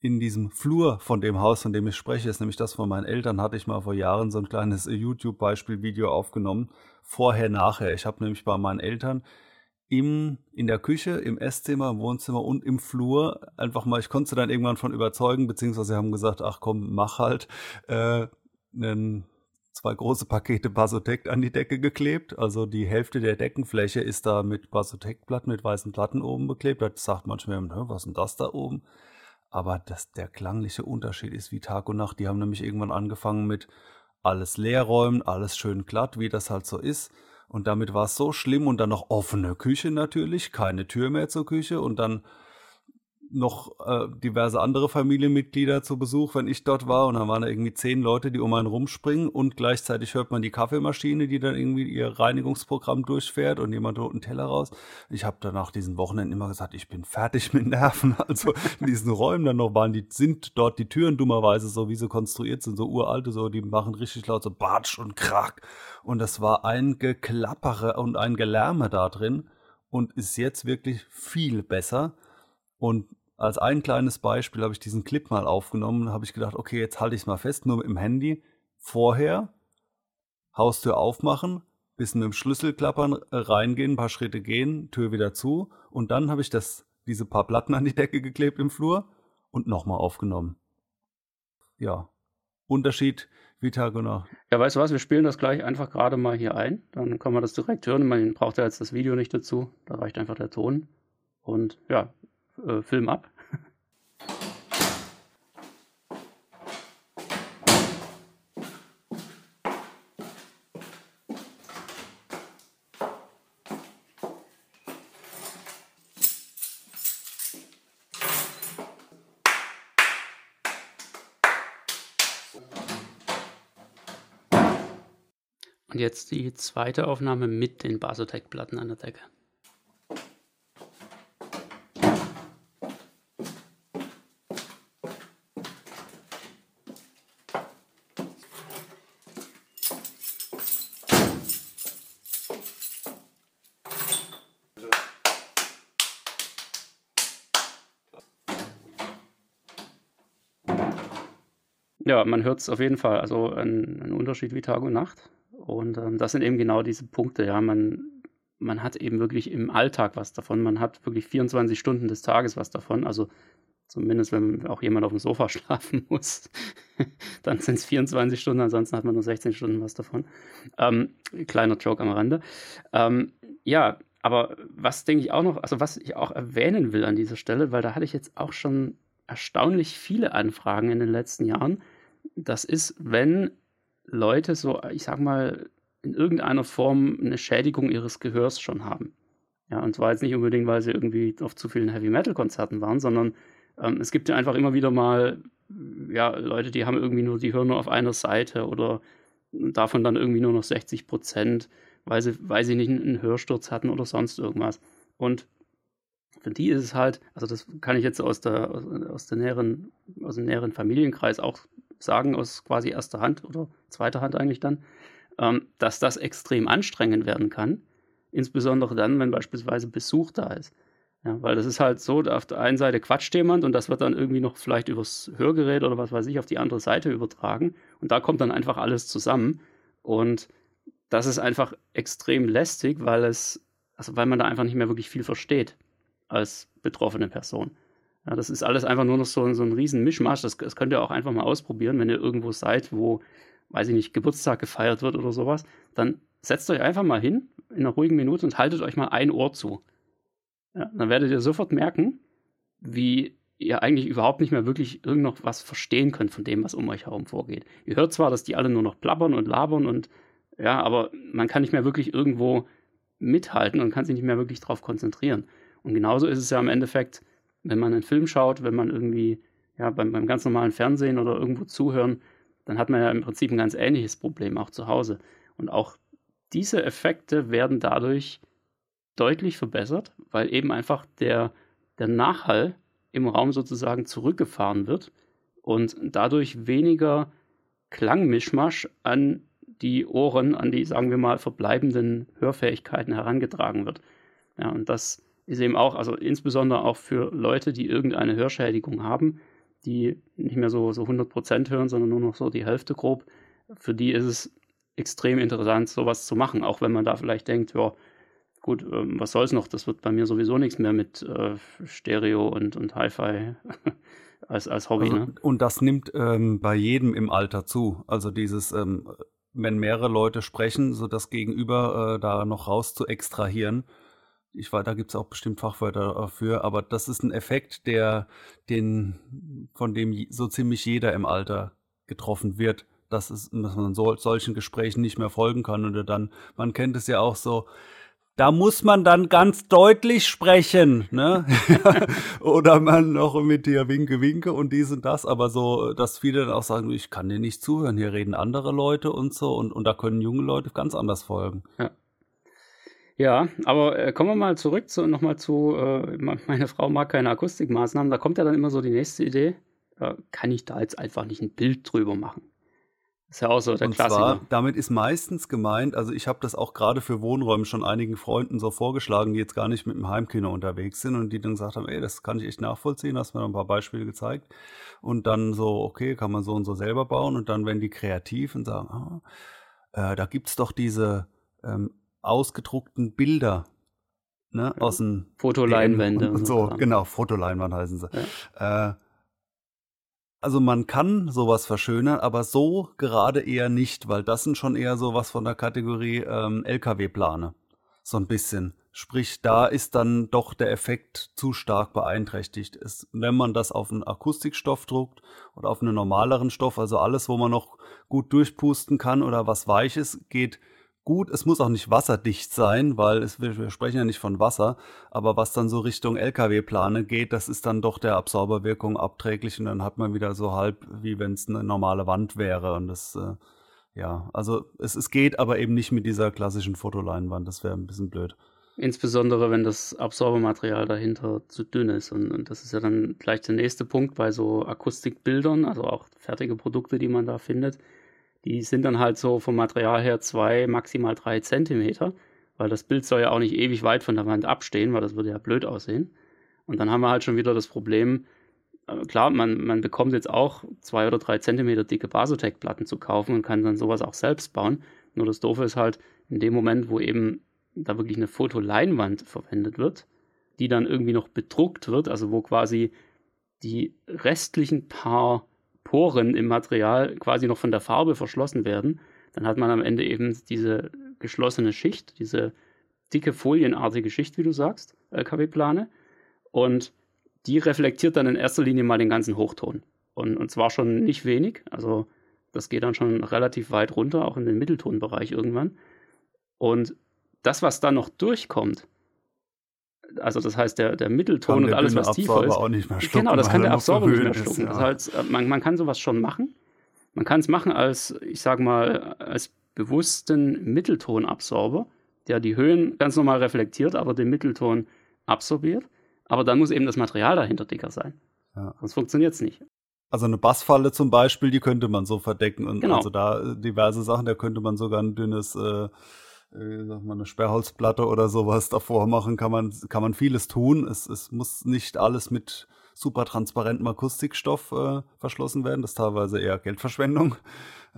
in diesem Flur von dem Haus, von dem ich spreche, ist nämlich das von meinen Eltern, hatte ich mal vor Jahren so ein kleines äh, YouTube-Beispiel-Video aufgenommen. Vorher, nachher. Ich habe nämlich bei meinen Eltern im, in der Küche, im Esszimmer, im Wohnzimmer und im Flur einfach mal, ich konnte sie dann irgendwann von überzeugen, beziehungsweise sie haben gesagt, ach komm, mach halt, äh, einen, zwei große Pakete Basotec an die Decke geklebt. Also die Hälfte der Deckenfläche ist da mit Basotec-Platten, mit weißen Platten oben beklebt. Das sagt manchmal, was ist denn das da oben? Aber das, der klangliche Unterschied ist wie Tag und Nacht. Die haben nämlich irgendwann angefangen mit alles leerräumen, alles schön glatt, wie das halt so ist. Und damit war es so schlimm und dann noch offene Küche natürlich, keine Tür mehr zur Küche und dann noch äh, diverse andere Familienmitglieder zu Besuch, wenn ich dort war. Und dann waren da irgendwie zehn Leute, die um einen rumspringen und gleichzeitig hört man die Kaffeemaschine, die dann irgendwie ihr Reinigungsprogramm durchfährt und jemand holt einen Teller raus. Ich habe danach diesen Wochenenden immer gesagt, ich bin fertig mit Nerven. Also in diesen Räumen dann noch waren die, sind dort die Türen dummerweise so, wie sie konstruiert sind, so uralte, so, die machen richtig laut so Batsch und Krack. Und das war ein Geklappere und ein Gelärme da drin und ist jetzt wirklich viel besser. Und als ein kleines Beispiel habe ich diesen Clip mal aufgenommen, habe ich gedacht, okay, jetzt halte ich es mal fest, nur mit dem Handy. Vorher Haustür aufmachen, bisschen mit dem Schlüssel klappern, äh, reingehen, ein paar Schritte gehen, Tür wieder zu und dann habe ich das, diese paar Platten an die Decke geklebt im Flur und nochmal aufgenommen. Ja, Unterschied wie Tag und Nacht. Ja, weißt du was, wir spielen das gleich einfach gerade mal hier ein, dann kann man das direkt hören, man braucht ja jetzt das Video nicht dazu, da reicht einfach der Ton und ja, äh, Film ab. Und jetzt die zweite Aufnahme mit den Basotec-Platten an der Decke. Ja, man hört es auf jeden Fall. Also ein, ein, Unterschied wie Tag und Nacht. Und ähm, das sind eben genau diese Punkte. Ja, man, man hat eben wirklich im Alltag was davon. Man hat wirklich 24 Stunden des Tages was davon. Also zumindest, wenn auch jemand auf dem Sofa schlafen muss, dann sind es 24 Stunden. Ansonsten hat man nur 16 Stunden was davon. Ähm, kleiner Joke am Rande. Ähm, ja, aber was denke ich auch noch, also was ich auch erwähnen will an dieser Stelle, weil da hatte ich jetzt auch schon erstaunlich viele Anfragen in den letzten Jahren. Das ist, wenn Leute so, ich sag mal, in irgendeiner Form eine Schädigung ihres Gehörs schon haben. Ja, und zwar jetzt nicht unbedingt, weil sie irgendwie auf zu vielen Heavy-Metal-Konzerten waren, sondern ähm, es gibt ja einfach immer wieder mal ja, Leute, die haben irgendwie nur, die hören nur auf einer Seite oder davon dann irgendwie nur noch 60 Prozent, weil sie, weil sie nicht einen Hörsturz hatten oder sonst irgendwas. Und für die ist es halt, also das kann ich jetzt aus der, aus, aus der näheren, aus dem näheren Familienkreis auch sagen, aus quasi erster Hand oder zweiter Hand eigentlich dann, ähm, dass das extrem anstrengend werden kann. Insbesondere dann, wenn beispielsweise Besuch da ist. Ja, weil das ist halt so, auf der einen Seite quatscht jemand und das wird dann irgendwie noch vielleicht übers Hörgerät oder was weiß ich auf die andere Seite übertragen und da kommt dann einfach alles zusammen und das ist einfach extrem lästig, weil es, also weil man da einfach nicht mehr wirklich viel versteht als betroffene Person. Ja, das ist alles einfach nur noch so, so ein riesen Mischmasch. Das, das könnt ihr auch einfach mal ausprobieren, wenn ihr irgendwo seid, wo, weiß ich nicht, Geburtstag gefeiert wird oder sowas. Dann setzt euch einfach mal hin in einer ruhigen Minute und haltet euch mal ein Ohr zu. Ja, dann werdet ihr sofort merken, wie ihr eigentlich überhaupt nicht mehr wirklich irgend was verstehen könnt von dem, was um euch herum vorgeht. Ihr hört zwar, dass die alle nur noch plappern und labern und ja, aber man kann nicht mehr wirklich irgendwo mithalten und kann sich nicht mehr wirklich darauf konzentrieren. Und genauso ist es ja im Endeffekt, wenn man einen Film schaut, wenn man irgendwie ja, beim, beim ganz normalen Fernsehen oder irgendwo zuhören, dann hat man ja im Prinzip ein ganz ähnliches Problem auch zu Hause. Und auch diese Effekte werden dadurch deutlich verbessert, weil eben einfach der, der Nachhall im Raum sozusagen zurückgefahren wird und dadurch weniger Klangmischmasch an die Ohren, an die, sagen wir mal, verbleibenden Hörfähigkeiten herangetragen wird. Ja, und das ist eben auch, also insbesondere auch für Leute, die irgendeine Hörschädigung haben, die nicht mehr so, so 100% hören, sondern nur noch so die Hälfte grob, für die ist es extrem interessant, sowas zu machen, auch wenn man da vielleicht denkt, ja, gut, ähm, was soll's noch, das wird bei mir sowieso nichts mehr mit äh, Stereo und, und Hi-Fi als, als Hobby. Also, ne? Und das nimmt ähm, bei jedem im Alter zu. Also dieses, ähm, wenn mehrere Leute sprechen, so das Gegenüber äh, da noch raus zu extrahieren. Ich weiß, da gibt es auch bestimmt Fachwörter dafür, aber das ist ein Effekt, der den, von dem so ziemlich jeder im Alter getroffen wird dass, es, dass man so, solchen Gesprächen nicht mehr folgen kann oder dann, man kennt es ja auch so, da muss man dann ganz deutlich sprechen, ne? Oder man noch mit dir winke, winke und dies und das, aber so, dass viele dann auch sagen, ich kann dir nicht zuhören, hier reden andere Leute und so und, und da können junge Leute ganz anders folgen. Ja. Ja, aber äh, kommen wir mal zurück zu, nochmal zu, äh, meine Frau mag keine Akustikmaßnahmen, da kommt ja dann immer so die nächste Idee, äh, kann ich da jetzt einfach nicht ein Bild drüber machen? ist ja auch so der und Klassiker. Zwar, damit ist meistens gemeint, also ich habe das auch gerade für Wohnräume schon einigen Freunden so vorgeschlagen, die jetzt gar nicht mit dem Heimkino unterwegs sind und die dann gesagt haben, ey, das kann ich echt nachvollziehen, hast mir ein paar Beispiele gezeigt. Und dann so, okay, kann man so und so selber bauen und dann werden die kreativ und sagen, ah, äh, da gibt's doch diese ähm, ausgedruckten Bilder, ne, aus dem Fotoleinwände und, und so, genau, Fotoleinwand heißen sie. Ja. Äh, also man kann sowas verschönern, aber so gerade eher nicht, weil das sind schon eher sowas von der Kategorie ähm, LKW-Plane. So ein bisschen. Sprich, da ist dann doch der Effekt zu stark beeinträchtigt. Es, wenn man das auf einen Akustikstoff druckt oder auf einen normaleren Stoff, also alles, wo man noch gut durchpusten kann oder was Weiches, geht gut. Es muss auch nicht wasserdicht sein, weil es, wir, sprechen ja nicht von Wasser. Aber was dann so Richtung LKW-Plane geht, das ist dann doch der Absorberwirkung abträglich und dann hat man wieder so halb, wie wenn es eine normale Wand wäre. Und das, äh, ja, also es, es geht, aber eben nicht mit dieser klassischen Fotoleinwand. Das wäre ein bisschen blöd. Insbesondere, wenn das Absorbermaterial dahinter zu dünn ist. Und, und, das ist ja dann gleich der nächste Punkt bei so Akustikbildern, also auch fertige Produkte, die man da findet die sind dann halt so vom Material her zwei, maximal drei Zentimeter, weil das Bild soll ja auch nicht ewig weit von der Wand abstehen, weil das würde ja blöd aussehen. Und dann haben wir halt schon wieder das Problem, äh, klar, man, man bekommt jetzt auch zwei oder drei Zentimeter dicke Basotec-Platten zu kaufen und kann dann sowas auch selbst bauen. Nur das Doofe ist halt, in dem Moment, wo eben da wirklich eine Fotoleinwand verwendet wird, die dann irgendwie noch bedruckt wird, also wo quasi die restlichen paar Poren im Material quasi noch von der Farbe verschlossen werden, dann hat man am Ende eben diese geschlossene Schicht, diese dicke folienartige Schicht, wie du sagst, LKW-Plane. Und die reflektiert dann in erster Linie mal den ganzen Hochton. Und, und zwar schon nicht wenig. Also das geht dann schon relativ weit runter, auch in den Mitteltonbereich irgendwann. Und das, was dann noch durchkommt, also das heißt der, der Mittelton und alles, was tiefer ist. Auch nicht mehr schlucken, genau, das kann der Absorber nicht mehr schlucken. Ist, ja. das heißt, man, man kann sowas schon machen. Man kann es machen als, ich sag mal, als bewussten Mitteltonabsorber, der die Höhen ganz normal reflektiert, aber den Mittelton absorbiert. Aber dann muss eben das Material dahinter dicker sein. Ja. Sonst funktioniert es nicht. Also eine Bassfalle zum Beispiel, die könnte man so verdecken. Und genau. also da diverse Sachen, da könnte man sogar ein dünnes äh, äh, sag mal, eine Sperrholzplatte oder sowas davor machen, kann man, kann man vieles tun. Es, es muss nicht alles mit super transparentem Akustikstoff äh, verschlossen werden. Das ist teilweise eher Geldverschwendung.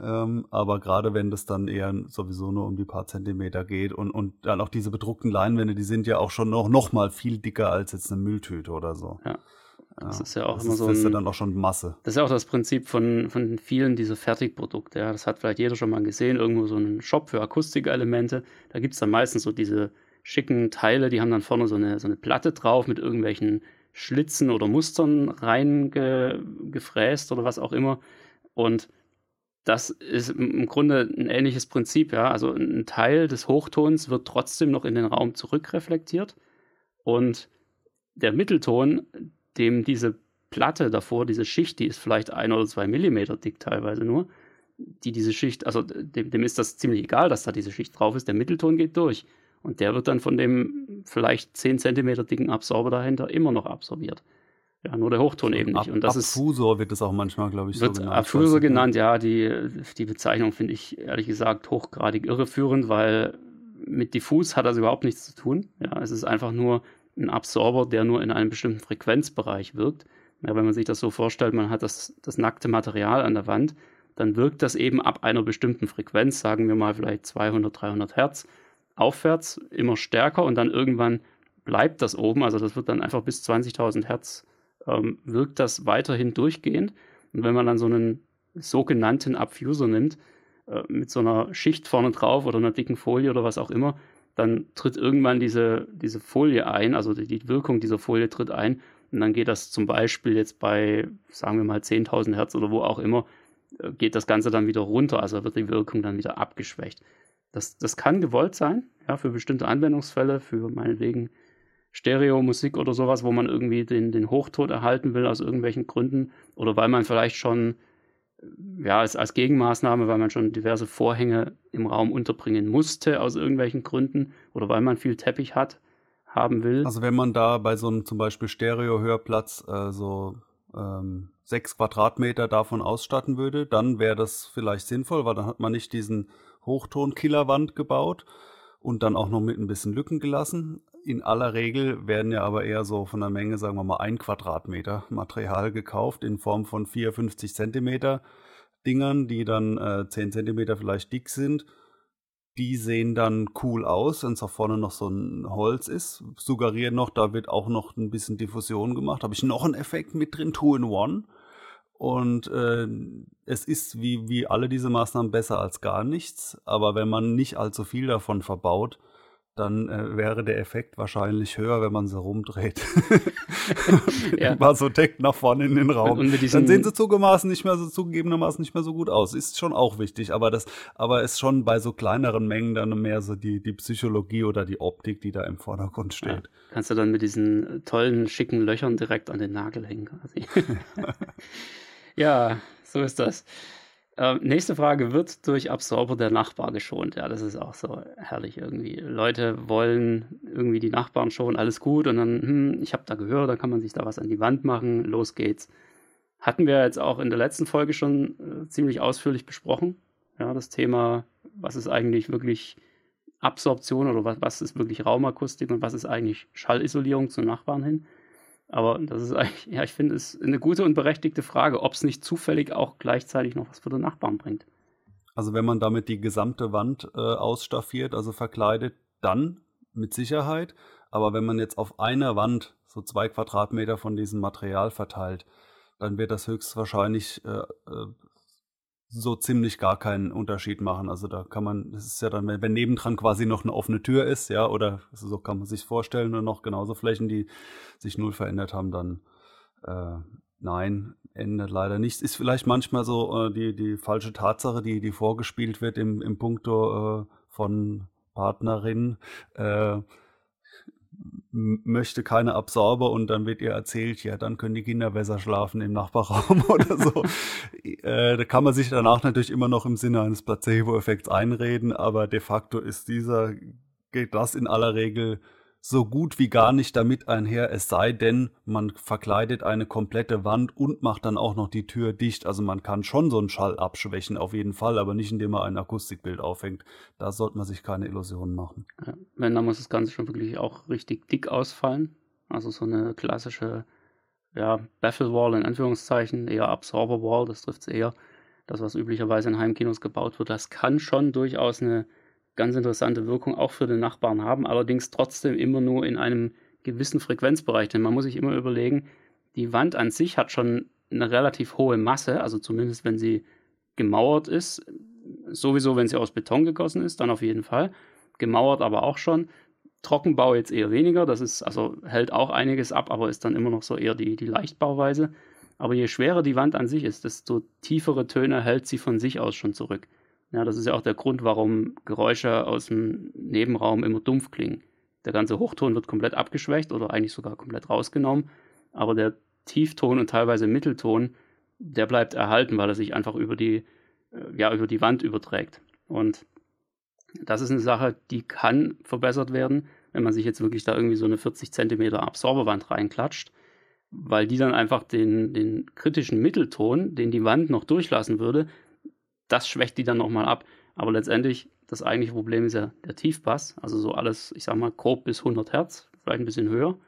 Ähm, aber gerade wenn das dann eher sowieso nur um die paar Zentimeter geht und, und dann auch diese bedruckten Leinwände, die sind ja auch schon noch, noch mal viel dicker als jetzt eine Mülltüte oder so. Ja. Das ist ja auch das immer ist, so. Das ist ja dann auch schon Masse. Das ist ja auch das Prinzip von, von vielen dieser Fertigprodukte. Ja. Das hat vielleicht jeder schon mal gesehen. Irgendwo so einen Shop für Akustikelemente. Da gibt es dann meistens so diese schicken Teile, die haben dann vorne so eine, so eine Platte drauf mit irgendwelchen Schlitzen oder Mustern reingefräst oder was auch immer. Und das ist im Grunde ein ähnliches Prinzip, ja. Also ein Teil des Hochtons wird trotzdem noch in den Raum zurückreflektiert und der Mittelton, dem diese Platte davor, diese Schicht, die ist vielleicht ein oder zwei Millimeter dick teilweise nur, die diese Schicht, also dem, dem ist das ziemlich egal, dass da diese Schicht drauf ist. Der Mittelton geht durch und der wird dann von dem vielleicht 10 Zentimeter dicken Absorber dahinter immer noch absorbiert. Ja, nur der Hochton eben nicht. Und das Abfusor ist, wird das auch manchmal, glaube ich, wird so genannt. Abfusor genannt, ja. Die, die Bezeichnung finde ich ehrlich gesagt hochgradig irreführend, weil mit diffus hat das überhaupt nichts zu tun. Ja, es ist einfach nur ein Absorber, der nur in einem bestimmten Frequenzbereich wirkt. Ja, wenn man sich das so vorstellt, man hat das, das nackte Material an der Wand, dann wirkt das eben ab einer bestimmten Frequenz, sagen wir mal vielleicht 200, 300 Hertz, aufwärts immer stärker und dann irgendwann bleibt das oben, also das wird dann einfach bis 20.000 Hertz, ähm, wirkt das weiterhin durchgehend. Und wenn man dann so einen sogenannten Abfuser nimmt, äh, mit so einer Schicht vorne drauf oder einer dicken Folie oder was auch immer, dann tritt irgendwann diese, diese Folie ein, also die, die Wirkung dieser Folie tritt ein und dann geht das zum Beispiel jetzt bei, sagen wir mal, 10.000 Hertz oder wo auch immer, äh, geht das Ganze dann wieder runter, also wird die Wirkung dann wieder abgeschwächt. Das, das kann gewollt sein, ja, für bestimmte Anwendungsfälle, für meinetwegen Stereo-Musik oder sowas, wo man irgendwie den, den Hochton erhalten will aus irgendwelchen Gründen oder weil man vielleicht schon ja, als, als Gegenmaßnahme, weil man schon diverse Vorhänge im Raum unterbringen musste aus irgendwelchen Gründen oder weil man viel Teppich hat, haben will. Also wenn man da bei so einem zum Beispiel Stereo-Hörplatz äh, so ähm, sechs Quadratmeter davon ausstatten würde, dann wäre das vielleicht sinnvoll, weil dann hat man nicht diesen Hochton-Killerwand gebaut und dann auch noch mit ein bisschen Lücken gelassen. In aller Regel werden ja aber eher so von der Menge, sagen wir mal, ein Quadratmeter Material gekauft in Form von 54 Zentimeter Dingern, die dann äh, 10 Zentimeter vielleicht dick sind. Die sehen dann cool aus, wenn es auch vorne noch so ein Holz ist. Suggerieren noch, da wird auch noch ein bisschen Diffusion gemacht. Habe ich noch einen Effekt mit drin, Two in One. Und äh, es ist wie, wie alle diese Maßnahmen besser als gar nichts. Aber wenn man nicht allzu viel davon verbaut, dann äh, wäre der Effekt wahrscheinlich höher, wenn man sie rumdreht. ja. Mal so deckt nach vorne in den Raum. Und, und dann sehen sie zugegebenermaßen nicht mehr so zugegebenermaßen nicht mehr so gut aus. Ist schon auch wichtig, aber das, aber ist schon bei so kleineren Mengen dann mehr so die, die Psychologie oder die Optik, die da im Vordergrund steht. Ja. Kannst du dann mit diesen tollen, schicken Löchern direkt an den Nagel hängen quasi. ja, so ist das. Äh, nächste Frage, wird durch Absorber der Nachbar geschont? Ja, das ist auch so herrlich irgendwie. Leute wollen irgendwie die Nachbarn schonen, alles gut und dann, hm, ich habe da gehört, dann kann man sich da was an die Wand machen, los geht's. Hatten wir jetzt auch in der letzten Folge schon äh, ziemlich ausführlich besprochen. Ja, das Thema, was ist eigentlich wirklich Absorption oder was, was ist wirklich Raumakustik und was ist eigentlich Schallisolierung zu Nachbarn hin. Aber das ist eigentlich, ja, ich finde es eine gute und berechtigte Frage, ob es nicht zufällig auch gleichzeitig noch was für den Nachbarn bringt. Also wenn man damit die gesamte Wand äh, ausstaffiert, also verkleidet, dann mit Sicherheit. Aber wenn man jetzt auf einer Wand so zwei Quadratmeter von diesem Material verteilt, dann wird das höchstwahrscheinlich äh, äh, so ziemlich gar keinen Unterschied machen. Also da kann man, das ist ja dann, wenn nebendran quasi noch eine offene Tür ist, ja, oder so kann man sich vorstellen, nur noch genauso Flächen, die sich null verändert haben, dann äh, nein, ändert leider nichts. Ist vielleicht manchmal so äh, die, die falsche Tatsache, die, die vorgespielt wird im, im Punkto äh, von Partnerin. Äh, möchte keine Absorber und dann wird ihr erzählt, ja, dann können die Kinder besser schlafen im Nachbarraum oder so. äh, da kann man sich danach natürlich immer noch im Sinne eines Placebo-Effekts einreden, aber de facto ist dieser, geht das in aller Regel so gut wie gar nicht damit einher, es sei denn, man verkleidet eine komplette Wand und macht dann auch noch die Tür dicht. Also man kann schon so einen Schall abschwächen, auf jeden Fall, aber nicht indem man ein Akustikbild aufhängt. Da sollte man sich keine Illusionen machen. Ja, wenn, dann muss das Ganze schon wirklich auch richtig dick ausfallen. Also so eine klassische ja, Baffle Wall in Anführungszeichen, eher Absorber Wall, das trifft es eher. Das, was üblicherweise in Heimkinos gebaut wird, das kann schon durchaus eine ganz interessante Wirkung auch für den Nachbarn haben, allerdings trotzdem immer nur in einem gewissen Frequenzbereich. Denn man muss sich immer überlegen, die Wand an sich hat schon eine relativ hohe Masse, also zumindest wenn sie gemauert ist. Sowieso, wenn sie aus Beton gegossen ist, dann auf jeden Fall. Gemauert aber auch schon. Trockenbau jetzt eher weniger, das ist, also hält auch einiges ab, aber ist dann immer noch so eher die, die Leichtbauweise. Aber je schwerer die Wand an sich ist, desto tiefere Töne hält sie von sich aus schon zurück. Ja, das ist ja auch der Grund, warum Geräusche aus dem Nebenraum immer dumpf klingen. Der ganze Hochton wird komplett abgeschwächt oder eigentlich sogar komplett rausgenommen, aber der Tiefton und teilweise Mittelton, der bleibt erhalten, weil er sich einfach über die, äh, ja, über die Wand überträgt. Und das ist eine Sache, die kann verbessert werden, wenn man sich jetzt wirklich da irgendwie so eine 40 cm Absorberwand reinklatscht, weil die dann einfach den, den kritischen Mittelton, den die Wand noch durchlassen würde, das schwächt die dann nochmal ab. Aber letztendlich, das eigentliche Problem ist ja der Tiefbass, also so alles, ich sag mal, grob bis 100 Hertz, vielleicht ein bisschen höher.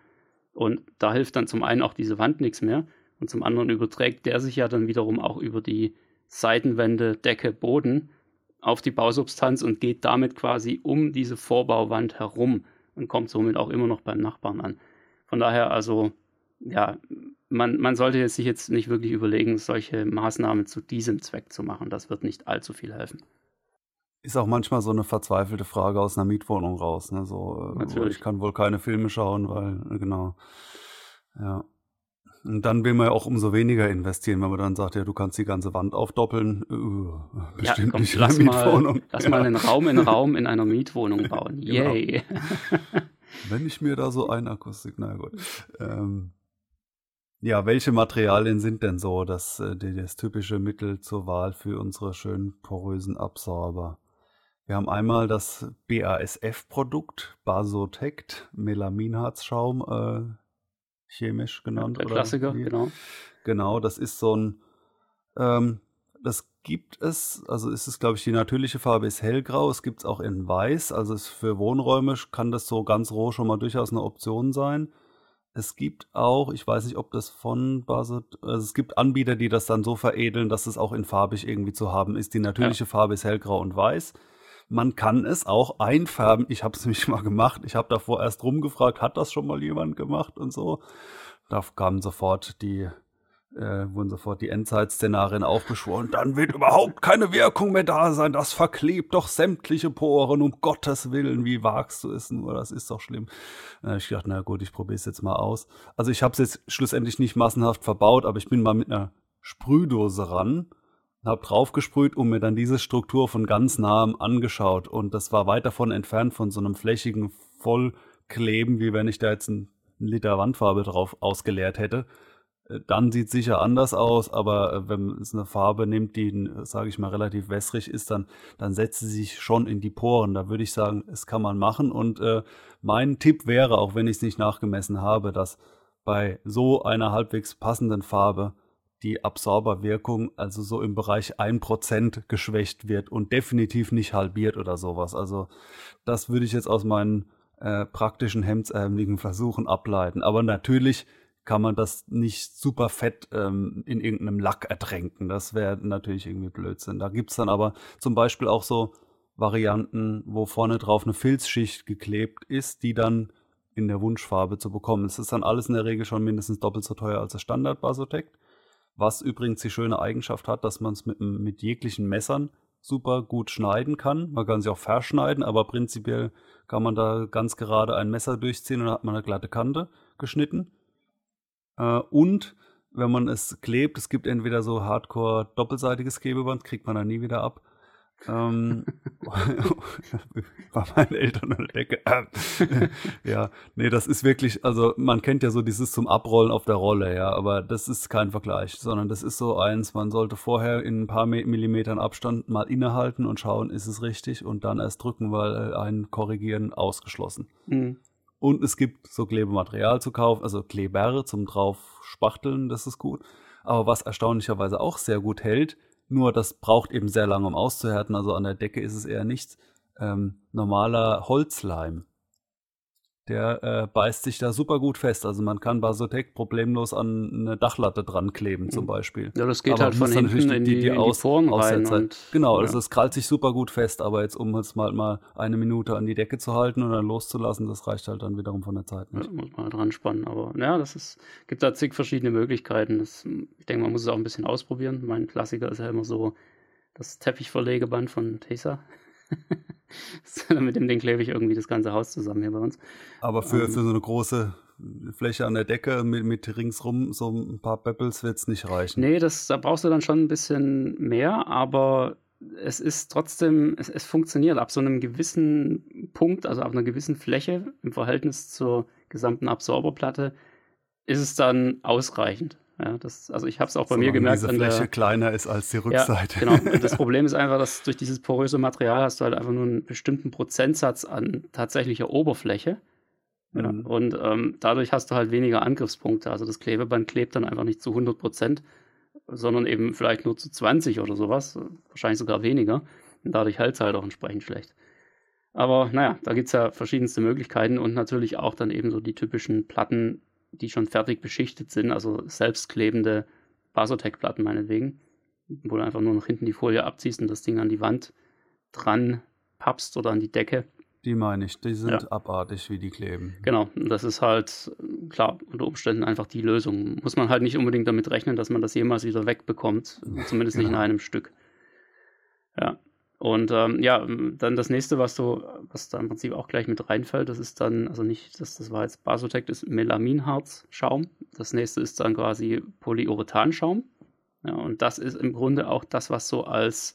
Und da hilft dann zum einen auch diese Wand nichts mehr und zum anderen überträgt der sich ja dann wiederum auch über die Seitenwände, Decke, Boden auf die Bausubstanz und geht damit quasi um diese Vorbauwand herum und kommt somit auch immer noch beim Nachbarn an. Von daher also, ja, man, man sollte sich jetzt nicht wirklich überlegen, solche Maßnahmen zu diesem Zweck zu machen. Das wird nicht allzu viel helfen. Ist auch manchmal so eine verzweifelte Frage aus einer Mietwohnung raus. Ne? So, äh, Natürlich. Ich kann wohl keine Filme schauen, weil, genau. Ja. Und dann will man ja auch umso weniger investieren, wenn man dann sagt, ja, du kannst die ganze Wand aufdoppeln. Uh, bestimmt ja, komm, nicht in lass Mietwohnung. Mal, lass ja. mal einen Raum in Raum in einer Mietwohnung bauen. Genau. Yay. Genau. wenn ich mir da so ein Akustik, na gut. Ähm, ja, welche Materialien sind denn so das, äh, das typische Mittel zur Wahl für unsere schönen porösen Absorber? Wir haben einmal das BASF-Produkt, Basotect, Melaminharzschaum, äh, chemisch genannt. Der Klassiker, wie? genau. Genau, das ist so ein, ähm, das gibt es, also ist es, glaube ich, die natürliche Farbe ist hellgrau, es gibt es auch in weiß, also für Wohnräume kann das so ganz roh schon mal durchaus eine Option sein. Es gibt auch, ich weiß nicht, ob das von Basot, also es gibt Anbieter, die das dann so veredeln, dass es auch in farbig irgendwie zu haben ist. Die natürliche ja. Farbe ist hellgrau und weiß. Man kann es auch einfärben. Ich habe es nämlich mal gemacht. Ich habe davor erst rumgefragt, hat das schon mal jemand gemacht und so. Da kamen sofort die, äh, wurden sofort die Endzeitszenarien aufbeschworen. Dann wird überhaupt keine Wirkung mehr da sein. Das verklebt doch sämtliche Poren. Um Gottes Willen, wie wagst du es nur? Das ist doch schlimm. Äh, ich dachte, na gut, ich probiere es jetzt mal aus. Also ich habe es jetzt schlussendlich nicht massenhaft verbaut, aber ich bin mal mit einer Sprühdose ran habe draufgesprüht und mir dann diese Struktur von ganz nahem angeschaut. Und das war weit davon entfernt von so einem flächigen Vollkleben, wie wenn ich da jetzt einen Liter Wandfarbe drauf ausgeleert hätte. Äh, dann sieht sicher anders aus, aber äh, wenn es eine Farbe nimmt, die, sage ich mal, relativ wässrig ist, dann, dann setzt sie sich schon in die Poren. Da würde ich sagen, es kann man machen. Und äh, mein Tipp wäre, auch wenn ich es nicht nachgemessen habe, dass bei so einer halbwegs passenden Farbe die Absorberwirkung also so im Bereich 1% geschwächt wird und definitiv nicht halbiert oder sowas. Also das würde ich jetzt aus meinen äh, praktischen hemdsärmeligen Versuchen ableiten. Aber natürlich kann man das nicht super fett ähm, in irgendeinem Lack ertränken. Das wäre natürlich irgendwie Blödsinn. Da gibt es dann aber zum Beispiel auch so Varianten, wo vorne drauf eine Filzschicht geklebt ist, die dann in der Wunschfarbe zu bekommen. Es ist dann alles in der Regel schon mindestens doppelt so teuer als das Standard Basotect. Was übrigens die schöne Eigenschaft hat, dass man es mit, mit jeglichen Messern super gut schneiden kann. Man kann sie auch verschneiden, aber prinzipiell kann man da ganz gerade ein Messer durchziehen und dann hat man eine glatte Kante geschnitten. Äh, und wenn man es klebt, es gibt entweder so hardcore doppelseitiges Klebeband, kriegt man dann nie wieder ab, ähm, bei meinen Eltern an der Decke. ja, nee, das ist wirklich, also man kennt ja so dieses zum Abrollen auf der Rolle, ja, aber das ist kein Vergleich, sondern das ist so eins, man sollte vorher in ein paar Millimetern Abstand mal innehalten und schauen, ist es richtig und dann erst drücken, weil äh, ein Korrigieren ausgeschlossen. Mhm. Und es gibt so Klebematerial zu kaufen, also Kleber zum drauf spachteln, das ist gut. Aber was erstaunlicherweise auch sehr gut hält, nur das braucht eben sehr lange, um auszuhärten. Also an der Decke ist es eher nichts. Ähm, normaler Holzleim der äh, beißt sich da super gut fest. Also man kann Basotec problemlos an eine Dachlatte dran kleben zum mhm. Beispiel. Ja, das geht aber halt von hinten die, in die, die, aus, die Poren rein. Und, genau, ja. also es krallt sich super gut fest, aber jetzt um es mal, mal eine Minute an die Decke zu halten und dann loszulassen, das reicht halt dann wiederum von der Zeit nicht. Ja, muss man halt dran spannen, aber ja, das ist, gibt da zig verschiedene Möglichkeiten. Das, ich denke, man muss es auch ein bisschen ausprobieren. Mein Klassiker ist ja immer so das Teppichverlegeband von Tesa. Mit dem Ding klebe ich irgendwie das ganze Haus zusammen hier bei uns. Aber für, ähm, für so eine große Fläche an der Decke mit, mit ringsrum so ein paar Böppels wird es nicht reichen. Nee, das, da brauchst du dann schon ein bisschen mehr, aber es ist trotzdem, es, es funktioniert ab so einem gewissen Punkt, also ab einer gewissen Fläche im Verhältnis zur gesamten Absorberplatte, ist es dann ausreichend. Ja, das, also ich habe es auch bei Solange mir gemerkt. Diese Fläche der, kleiner ist als die Rückseite. Ja, genau. Das Problem ist einfach, dass durch dieses poröse Material hast du halt einfach nur einen bestimmten Prozentsatz an tatsächlicher Oberfläche. Ja, mhm. Und ähm, dadurch hast du halt weniger Angriffspunkte. Also das Klebeband klebt dann einfach nicht zu 100 Prozent, sondern eben vielleicht nur zu 20 oder sowas. Wahrscheinlich sogar weniger. Und dadurch hält es halt auch entsprechend schlecht. Aber naja, da gibt es ja verschiedenste Möglichkeiten und natürlich auch dann eben so die typischen Platten, die schon fertig beschichtet sind, also selbstklebende Basotec-Platten meinetwegen, wo du einfach nur noch hinten die Folie abziehst und das Ding an die Wand dran pappst oder an die Decke. Die meine ich, die sind ja. abartig, wie die kleben. Genau, und das ist halt, klar, unter Umständen einfach die Lösung. Muss man halt nicht unbedingt damit rechnen, dass man das jemals wieder wegbekommt, zumindest genau. nicht in einem Stück. Ja, und ähm, ja, dann das nächste, was du, was da im Prinzip auch gleich mit reinfällt, das ist dann, also nicht, das, das war jetzt Basotec, das Melaminharzschaum. Das nächste ist dann quasi Polyurethanschaum. Ja, und das ist im Grunde auch das, was so als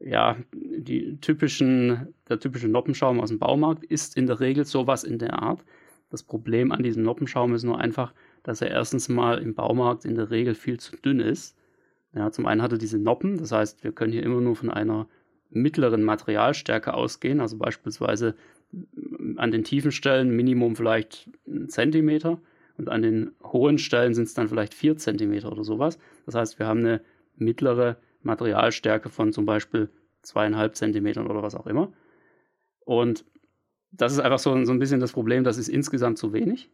ja, die typischen, der typische Noppenschaum aus dem Baumarkt ist in der Regel sowas in der Art. Das Problem an diesem Noppenschaum ist nur einfach, dass er erstens mal im Baumarkt in der Regel viel zu dünn ist. Ja, zum einen hat er diese Noppen, das heißt, wir können hier immer nur von einer mittleren Materialstärke ausgehen, also beispielsweise an den tiefen Stellen Minimum vielleicht ein Zentimeter und an den hohen Stellen sind es dann vielleicht vier Zentimeter oder sowas. Das heißt, wir haben eine mittlere Materialstärke von zum Beispiel zweieinhalb Zentimetern oder was auch immer. Und das ist einfach so, so ein bisschen das Problem, das ist insgesamt zu wenig.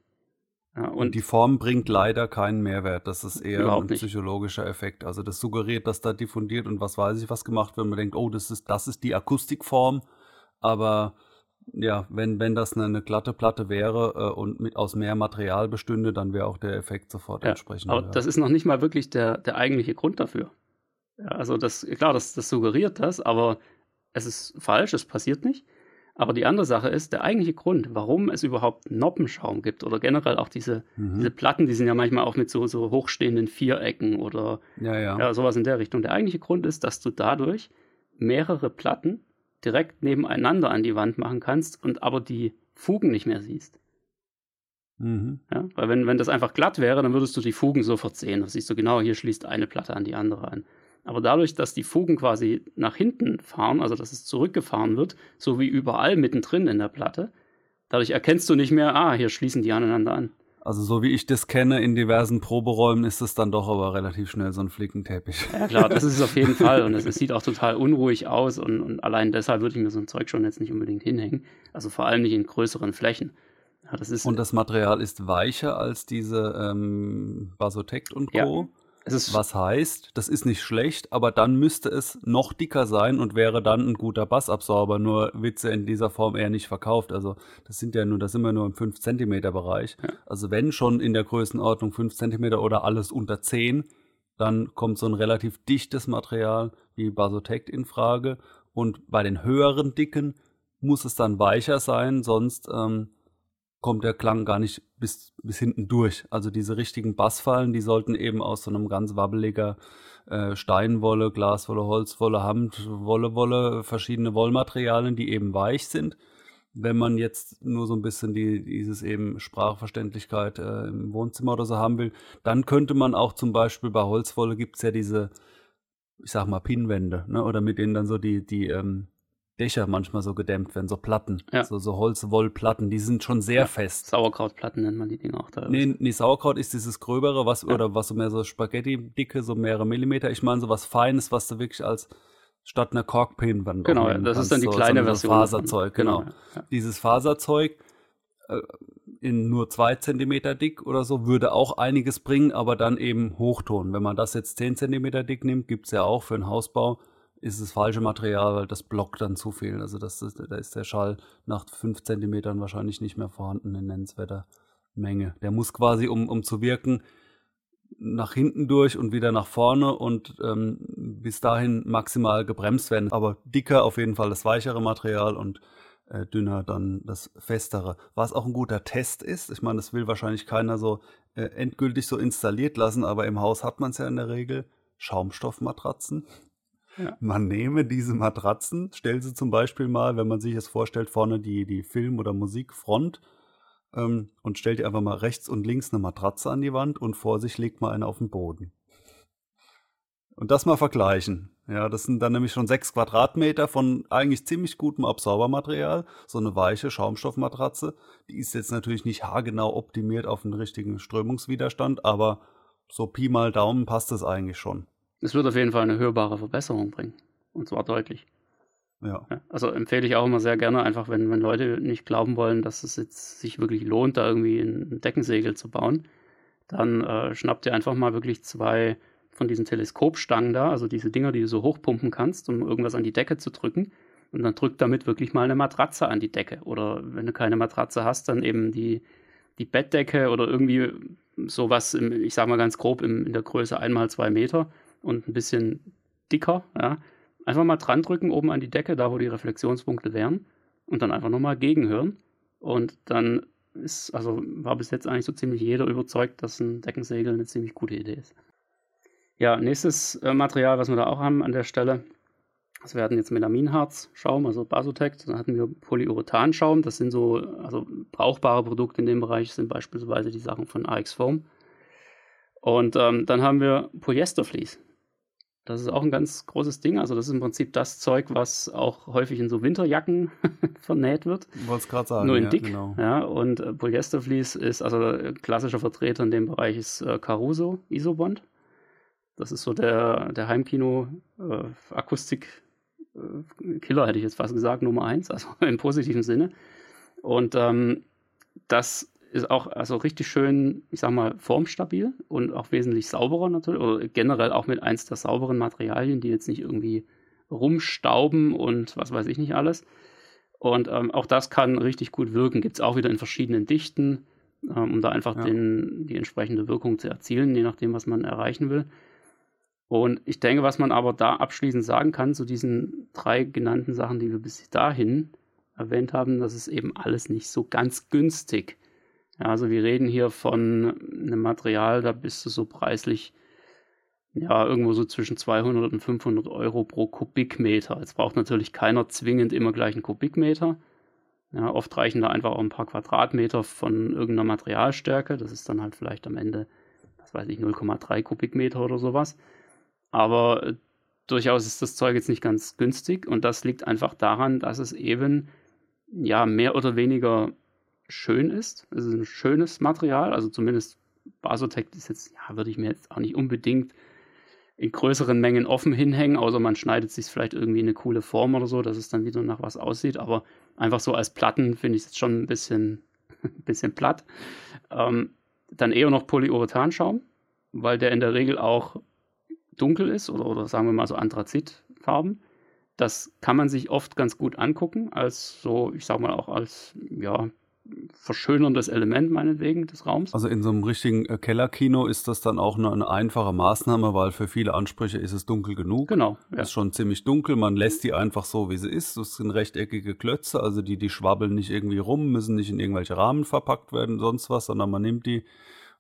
Ja, und, und, die Form bringt leider keinen Mehrwert. Das ist eher ein psychologischer Effekt. Also das suggeriert, dass da diffundiert und was weiß ich was gemacht wird. Man denkt, oh, das ist, das ist die Akustikform. Aber ja, wenn, wenn das eine, eine glatte Platte wäre äh, und mit aus mehr Material bestünde, dann wäre auch der Effekt sofort ja, entsprechend. Aber das ist noch nicht mal wirklich der, der eigentliche Grund dafür. Ja, also das, klar, das, das suggeriert das, aber es ist falsch, es passiert nicht. Aber die andere Sache ist, der eigentliche Grund, warum es überhaupt Noppenschaum gibt oder generell auch diese, mhm. diese Platten, die sind ja manchmal auch mit so, so hochstehenden Vierecken oder ja, ja. ja, sowas in der Richtung. Der eigentliche Grund ist, dass du dadurch mehrere Platten direkt nebeneinander an die Wand machen kannst und aber die Fugen nicht mehr siehst. Mhm. Ja, weil wenn, wenn das einfach glatt wäre, dann würdest du die Fugen sofort sehen. Da siehst du genau, hier schließt eine Platte an die andere an. Aber dadurch, dass die Fugen quasi nach hinten fahren, also dass es zurückgefahren wird, so wie überall mittendrin in der Platte, dadurch erkennst du nicht mehr, ah, hier schließen die aneinander an. Also so wie ich das kenne in diversen Proberäumen ist es dann doch aber relativ schnell so ein Flickenteppich. Ja klar, das ist es auf jeden Fall und es, es sieht auch total unruhig aus und, und, allein deshalb würde ich mir so ein Zeug schon jetzt nicht unbedingt hinhängen. Also vor allem nicht in größeren Flächen. Ja, das und das Material ist weicher als diese ähm, Basotect und Co. Ja. Was heißt, das ist nicht schlecht, aber dann müsste es noch dicker sein und wäre dann ein guter Bassabsorber. Nur Witze in dieser Form eher nicht verkauft. Also das sind ja nur, das sind wir nur im 5 cm Bereich. Ja. Also wenn schon in der Größenordnung 5 cm oder alles unter 10, dann kommt so ein relativ dichtes Material wie Basotect in Frage. Und bei den höheren Dicken muss es dann weicher sein, sonst ähm, kommt der Klang gar nicht bis, bis hinten durch. Also diese richtigen Bassfallen, die sollten eben aus so einem ganz wabbeliger äh, Steinwolle, Glaswolle, Holzwolle, Handwolle, Wolle, verschiedene Wollmaterialien, die eben weich sind. Wenn man jetzt nur so ein bisschen die, dieses eben Sprachverständlichkeit äh, im Wohnzimmer oder so haben will, dann könnte man auch zum Beispiel bei Holzwolle gibt's ja diese, ich sag mal, Pinnwände, ne? oder mit denen dann so die, die ähm, Dächer manchmal so gedämmt werden, so Platten, ja. so, so Holzwollplatten, die sind schon sehr ja. fest. Sauerkrautplatten nennt man die Dinge auch da. Nee, nee, Sauerkraut ist dieses gröbere, was, ja. oder was so mehr so Spaghetti-Dicke, so mehrere Millimeter. Ich meine so was Feines, was du wirklich als statt einer Korkpinwand Genau, das kannst. ist dann die so, kleine so Version. Faserzeug, genau. genau. Dieses Faserzeug äh, in nur zwei Zentimeter dick oder so würde auch einiges bringen, aber dann eben Hochton. Wenn man das jetzt zehn Zentimeter dick nimmt, gibt es ja auch für einen Hausbau ist es falsche Material, weil das blockt dann zu viel. Also das ist, da ist der Schall nach fünf Zentimetern wahrscheinlich nicht mehr vorhanden in nennenswerter Menge. Der muss quasi, um, um zu wirken, nach hinten durch und wieder nach vorne und ähm, bis dahin maximal gebremst werden. Aber dicker auf jeden Fall das weichere Material und äh, dünner dann das festere. Was auch ein guter Test ist, ich meine, das will wahrscheinlich keiner so äh, endgültig so installiert lassen, aber im Haus hat man es ja in der Regel, Schaumstoffmatratzen. Ja. Man nehme diese Matratzen, stellt sie zum Beispiel mal, wenn man sich es vorstellt, vorne die, die Film- oder Musikfront ähm, und stellt ihr einfach mal rechts und links eine Matratze an die Wand und vor sich legt mal eine auf den Boden. Und das mal vergleichen. Ja, das sind dann nämlich schon sechs Quadratmeter von eigentlich ziemlich gutem Absaubermaterial. So eine weiche Schaumstoffmatratze. Die ist jetzt natürlich nicht haargenau optimiert auf den richtigen Strömungswiderstand, aber so Pi mal Daumen passt es eigentlich schon. Es wird auf jeden Fall eine hörbare Verbesserung bringen. Und zwar deutlich. Ja. Also empfehle ich auch immer sehr gerne, einfach wenn, wenn Leute nicht glauben wollen, dass es jetzt sich wirklich lohnt, da irgendwie ein Deckensegel zu bauen, dann äh, schnappt ihr einfach mal wirklich zwei von diesen Teleskopstangen da, also diese Dinger, die du so hochpumpen kannst, um irgendwas an die Decke zu drücken. Und dann drückt damit wirklich mal eine Matratze an die Decke. Oder wenn du keine Matratze hast, dann eben die, die Bettdecke oder irgendwie sowas, im, ich sag mal ganz grob, im, in der Größe einmal zwei Meter und ein bisschen dicker. Ja. Einfach mal dran drücken oben an die Decke, da wo die Reflexionspunkte wären. Und dann einfach nochmal gegenhören. Und dann ist, also war bis jetzt eigentlich so ziemlich jeder überzeugt, dass ein Deckensegel eine ziemlich gute Idee ist. Ja, nächstes äh, Material, was wir da auch haben an der Stelle, das werden jetzt Melaminharz-Schaum, also Basotec. Dann hatten wir Polyurethan-Schaum. Das sind so, also brauchbare Produkte in dem Bereich sind beispielsweise die Sachen von AX Foam. Und ähm, dann haben wir Polyestervlies. Das ist auch ein ganz großes Ding. Also das ist im Prinzip das Zeug, was auch häufig in so Winterjacken vernäht wird. Wollte es gerade sagen. Nur in ja, dick. Genau. Ja, und äh, Polyestervlies ist, also klassischer Vertreter in dem Bereich ist äh, Caruso Isobond. Das ist so der, der Heimkino-Akustik-Killer, äh, hätte ich jetzt fast gesagt, Nummer eins, also im positiven Sinne. Und ähm, das ist auch also richtig schön, ich sag mal, formstabil und auch wesentlich sauberer natürlich, oder generell auch mit eins der sauberen Materialien, die jetzt nicht irgendwie rumstauben und was weiß ich nicht alles. Und ähm, auch das kann richtig gut wirken. Gibt es auch wieder in verschiedenen Dichten, ähm, um da einfach ja. den, die entsprechende Wirkung zu erzielen, je nachdem, was man erreichen will. Und ich denke, was man aber da abschließend sagen kann zu diesen drei genannten Sachen, die wir bis dahin erwähnt haben, das ist eben alles nicht so ganz günstig. Ja, also wir reden hier von einem Material, da bist du so preislich ja irgendwo so zwischen 200 und 500 Euro pro Kubikmeter. Jetzt braucht natürlich keiner zwingend immer gleich einen Kubikmeter. Ja, oft reichen da einfach auch ein paar Quadratmeter von irgendeiner Materialstärke. Das ist dann halt vielleicht am Ende, was weiß ich, 0,3 Kubikmeter oder sowas. Aber äh, durchaus ist das Zeug jetzt nicht ganz günstig und das liegt einfach daran, dass es eben ja mehr oder weniger schön ist. Es ist ein schönes Material, also zumindest Basotec ist jetzt, ja, würde ich mir jetzt auch nicht unbedingt in größeren Mengen offen hinhängen, außer man schneidet sich vielleicht irgendwie eine coole Form oder so, dass es dann wieder nach was aussieht. Aber einfach so als Platten finde ich es schon ein bisschen, ein bisschen platt. Ähm, dann eher noch Polyurethanschaum, weil der in der Regel auch dunkel ist oder, oder sagen wir mal so Anthrazitfarben. Das kann man sich oft ganz gut angucken, als so, ich sag mal auch als, ja, verschönerndes Element meinetwegen des Raums. Also in so einem richtigen äh, Kellerkino ist das dann auch eine, eine, einfache Maßnahme, weil für viele Ansprüche ist es dunkel genug. Genau. Ja. Ist schon ziemlich dunkel, man lässt die einfach so, wie sie ist. Das sind rechteckige Klötze, also die, die schwabbeln nicht irgendwie rum, müssen nicht in irgendwelche Rahmen verpackt werden, sonst was, sondern man nimmt die,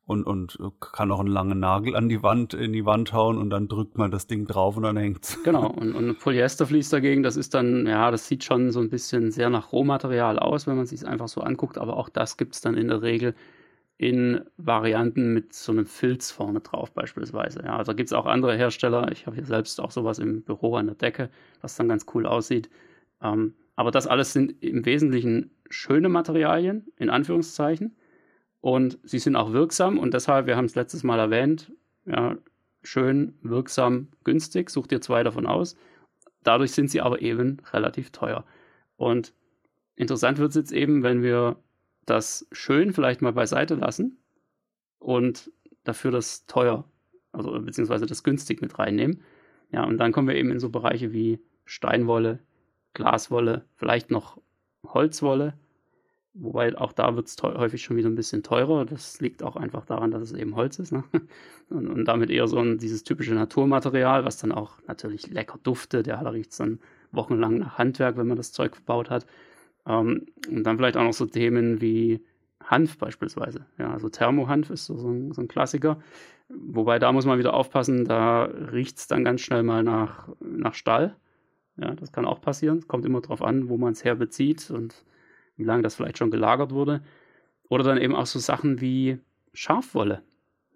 und, und kann auch einen langen Nagel an die Wand, in die Wand hauen und dann drückt man das Ding drauf und dann hängt's. Genau, und, und Polyestervlies dagegen, das ist dann, ja, das sieht schon so ein bisschen sehr nach Rohmaterial aus, wenn man sich einfach so anguckt, aber auch das gibt es dann in der Regel in Varianten mit so einem Filz vorne drauf beispielsweise. Ja, also gibt es auch andere Hersteller, ich habe hier selbst auch sowas im Büro an der Decke, was dann ganz cool aussieht. Ähm, aber das alles sind im Wesentlichen schöne Materialien, in Anführungszeichen, und sie sind auch wirksam und deshalb, wir haben es letztes Mal erwähnt, ja, schön, wirksam, günstig, such dir zwei davon aus. Dadurch sind sie aber eben relativ teuer. Und interessant wird es jetzt eben, wenn wir das schön vielleicht mal beiseite lassen und dafür das teuer, also beziehungsweise das günstig mit reinnehmen. Ja, und dann kommen wir eben in so Bereiche wie Steinwolle, Glaswolle, vielleicht noch Holzwolle Wobei auch da wird es häufig schon wieder ein bisschen teurer. Das liegt auch einfach daran, dass es eben Holz ist. Ne? Und, und, damit eher so ein, dieses typische Naturmaterial, was dann auch natürlich lecker duftet. Ja, da riecht dann wochenlang nach Handwerk, wenn man das Zeug verbaut hat. Ähm, und dann vielleicht auch noch so Themen wie Hanf beispielsweise. Ja, also Thermohanf ist so, so, ein, so ein Klassiker. Wobei da muss man wieder aufpassen, da riecht es dann ganz schnell mal nach, nach Stall. Ja, das kann auch passieren. Kommt immer darauf an, wo man es herbezieht und wie lange das vielleicht schon gelagert wurde. Oder dann eben auch so Sachen wie Schafwolle.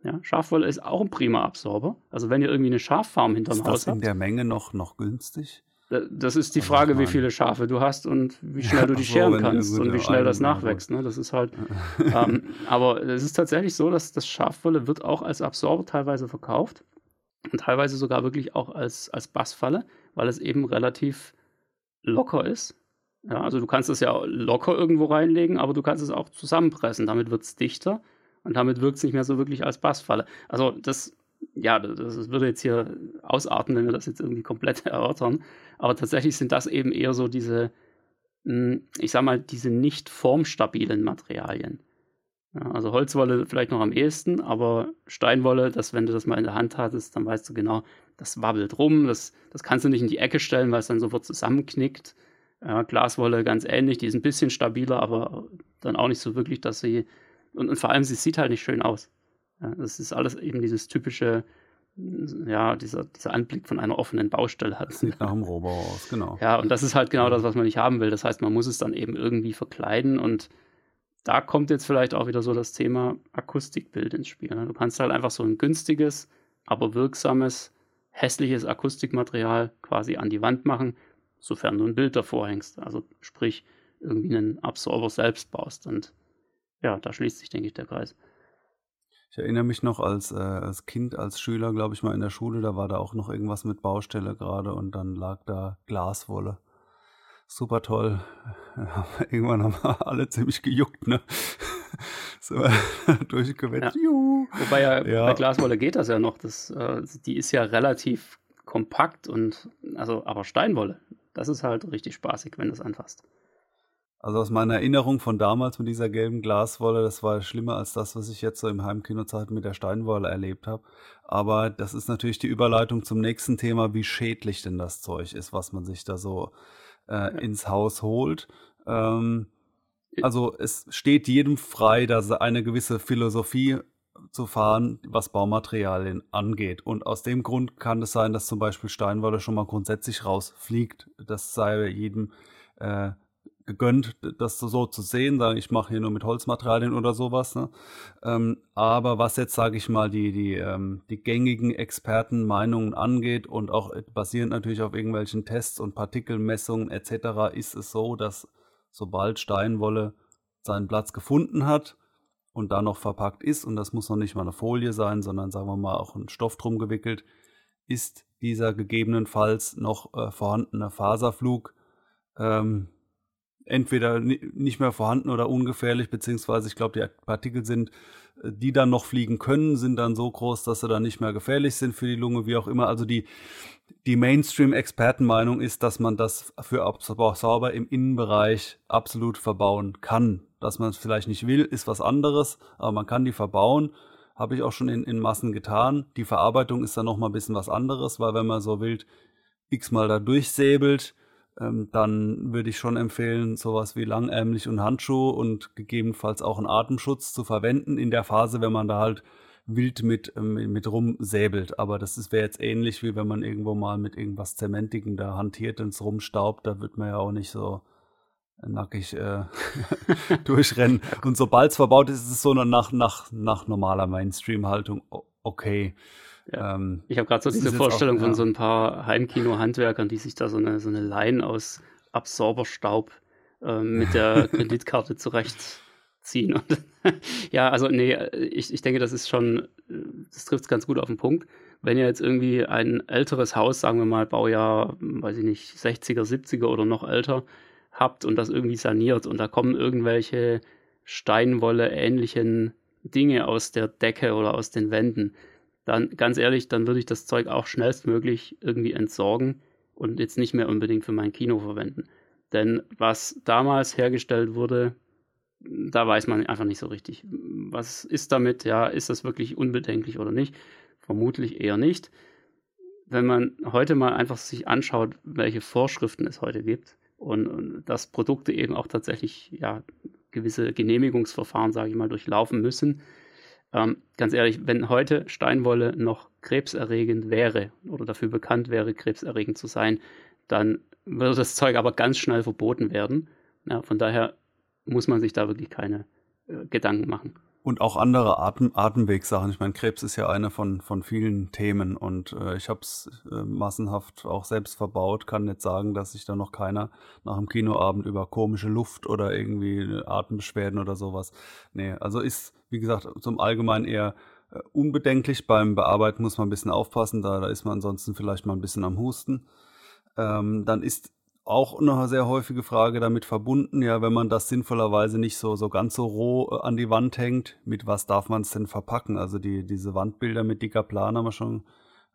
Ja, Schafwolle ist auch ein prima Absorber. Also wenn ihr irgendwie eine Schaffarm hinterm ist Haus das in der Menge noch, noch günstig? Das ist die also Frage, wie viele Schafe du hast und wie schnell du die scheren kannst und wie schnell das nachwächst. Ne? Das ist halt. ähm, aber es ist tatsächlich so, dass das Schafwolle wird auch als Absorber teilweise verkauft und teilweise sogar wirklich auch als, als Bassfalle, weil es eben relativ locker ist. Ja, also du kannst es ja locker irgendwo reinlegen, aber du kannst es auch zusammenpressen. Damit wird es dichter und damit wirkt es nicht mehr so wirklich als Bassfalle. Also das ja, das würde jetzt hier ausarten, wenn wir das jetzt irgendwie komplett erörtern. Aber tatsächlich sind das eben eher so diese, hm, ich sag mal, diese nicht formstabilen Materialien. Ja, also Holzwolle vielleicht noch am ehesten, aber Steinwolle, das, wenn du das mal in der Hand hattest, dann weißt du genau, das wabbelt rum, das, das kannst du nicht in die Ecke stellen, weil es dann sofort zusammenknickt. Ja, Glaswolle ganz ähnlich, die ist ein bisschen stabiler, aber dann auch nicht so wirklich, dass sie. Und, und vor allem, sie sieht halt nicht schön aus. Ja, das ist alles eben dieses typische, ja, dieser, dieser Anblick von einer offenen Baustelle hat. Sieht nach einem Rohbau aus, genau. Ja, und das ist halt genau das, was man nicht haben will. Das heißt, man muss es dann eben irgendwie verkleiden und da kommt jetzt vielleicht auch wieder so das Thema Akustikbild ins Spiel. Ne? Du kannst halt einfach so ein günstiges, aber wirksames, hässliches Akustikmaterial quasi an die Wand machen, sofern du ein Bild davor hängst. Also sprich, irgendwie einen Absorber selbst baust. Und ja, da schließt sich, denke ich, der Kreis. Ich erinnere mich noch als, äh, als Kind, als Schüler, glaube ich mal in der Schule, da war da auch noch irgendwas mit Baustelle gerade und dann lag da Glaswolle. Super toll. Irgendwann haben wir alle ziemlich gejuckt, ne? so durchgewetzt. Ja. Wobei ja, ja, bei Glaswolle geht das ja noch. Das, äh, die ist ja relativ kompakt und also, aber Steinwolle, das ist halt richtig spaßig, wenn du es anfasst. Also aus meiner Erinnerung von damals mit dieser gelben Glaswolle, das war schlimmer als das, was ich jetzt so im Heimkinozeit mit der Steinwolle erlebt habe. Aber das ist natürlich die Überleitung zum nächsten Thema, wie schädlich denn das Zeug ist, was man sich da so äh, ins Haus holt. Ähm, also es steht jedem frei, dass eine gewisse Philosophie zu fahren, was Baumaterialien angeht. Und aus dem Grund kann es sein, dass zum Beispiel Steinwolle schon mal grundsätzlich rausfliegt. Das sei jedem äh, gegönnt, das so zu sehen, sagen, ich mache hier nur mit Holzmaterialien oder sowas. Ne? Ähm, aber was jetzt, sage ich mal, die, die, ähm, die gängigen Expertenmeinungen angeht und auch basierend natürlich auf irgendwelchen Tests und Partikelmessungen etc., ist es so, dass sobald Steinwolle seinen Platz gefunden hat und da noch verpackt ist, und das muss noch nicht mal eine Folie sein, sondern sagen wir mal auch ein Stoff drum gewickelt, ist dieser gegebenenfalls noch äh, vorhandene Faserflug ähm, entweder nicht mehr vorhanden oder ungefährlich, beziehungsweise ich glaube, die Partikel sind, äh, die dann noch fliegen können, sind dann so groß, dass sie dann nicht mehr gefährlich sind für die Lunge, wie auch immer. Also die, die Mainstream-Expertenmeinung ist, dass man das für sauber im Innenbereich absolut verbauen kann. Dass man es vielleicht nicht will, ist was anderes, aber man kann die verbauen. Habe ich auch schon in, in Massen getan. Die Verarbeitung ist dann noch mal ein bisschen was anderes, weil wenn man so wild x-mal da durchsäbelt, ähm, dann würde ich schon empfehlen, sowas wie langärmlich und Handschuhe und gegebenenfalls auch einen Atemschutz zu verwenden in der Phase, wenn man da halt wild mit, ähm, mit rumsäbelt. Aber das wäre jetzt ähnlich, wie wenn man irgendwo mal mit irgendwas Zementigem da hantiert und es rumstaubt, da wird man ja auch nicht so nackig äh, durchrennen. Und sobald es verbaut ist, ist es so nach, nach, nach normaler Mainstream-Haltung okay. Ja. Ähm, ich habe gerade so diese Vorstellung auch, ja. von so ein paar Heimkino-Handwerkern, die sich da so eine, so eine Line aus Absorberstaub äh, mit der Kreditkarte zurechtziehen. Und ja, also nee, ich, ich denke, das ist schon, das trifft es ganz gut auf den Punkt. Wenn ihr jetzt irgendwie ein älteres Haus, sagen wir mal Baujahr, weiß ich nicht, 60er, 70er oder noch älter, habt und das irgendwie saniert und da kommen irgendwelche Steinwolle ähnlichen Dinge aus der Decke oder aus den Wänden, dann ganz ehrlich, dann würde ich das Zeug auch schnellstmöglich irgendwie entsorgen und jetzt nicht mehr unbedingt für mein Kino verwenden. Denn was damals hergestellt wurde, da weiß man einfach nicht so richtig. Was ist damit? Ja, ist das wirklich unbedenklich oder nicht? Vermutlich eher nicht. Wenn man heute mal einfach sich anschaut, welche Vorschriften es heute gibt und, und dass Produkte eben auch tatsächlich ja, gewisse Genehmigungsverfahren, sage ich mal, durchlaufen müssen. Ähm, ganz ehrlich, wenn heute Steinwolle noch krebserregend wäre oder dafür bekannt wäre, krebserregend zu sein, dann würde das Zeug aber ganz schnell verboten werden. Ja, von daher muss man sich da wirklich keine äh, Gedanken machen. Und auch andere Atem Atemwegssachen. Ich meine, Krebs ist ja eine von, von vielen Themen und äh, ich habe es äh, massenhaft auch selbst verbaut. Kann nicht sagen, dass sich da noch keiner nach dem Kinoabend über komische Luft oder irgendwie Atembeschwerden oder sowas. Nee, also ist, wie gesagt, zum Allgemeinen eher äh, unbedenklich. Beim Bearbeiten muss man ein bisschen aufpassen, da, da ist man ansonsten vielleicht mal ein bisschen am Husten. Ähm, dann ist auch eine sehr häufige Frage damit verbunden, ja, wenn man das sinnvollerweise nicht so, so ganz so roh äh, an die Wand hängt, mit was darf man es denn verpacken? Also die, diese Wandbilder mit dicker Plan haben wir schon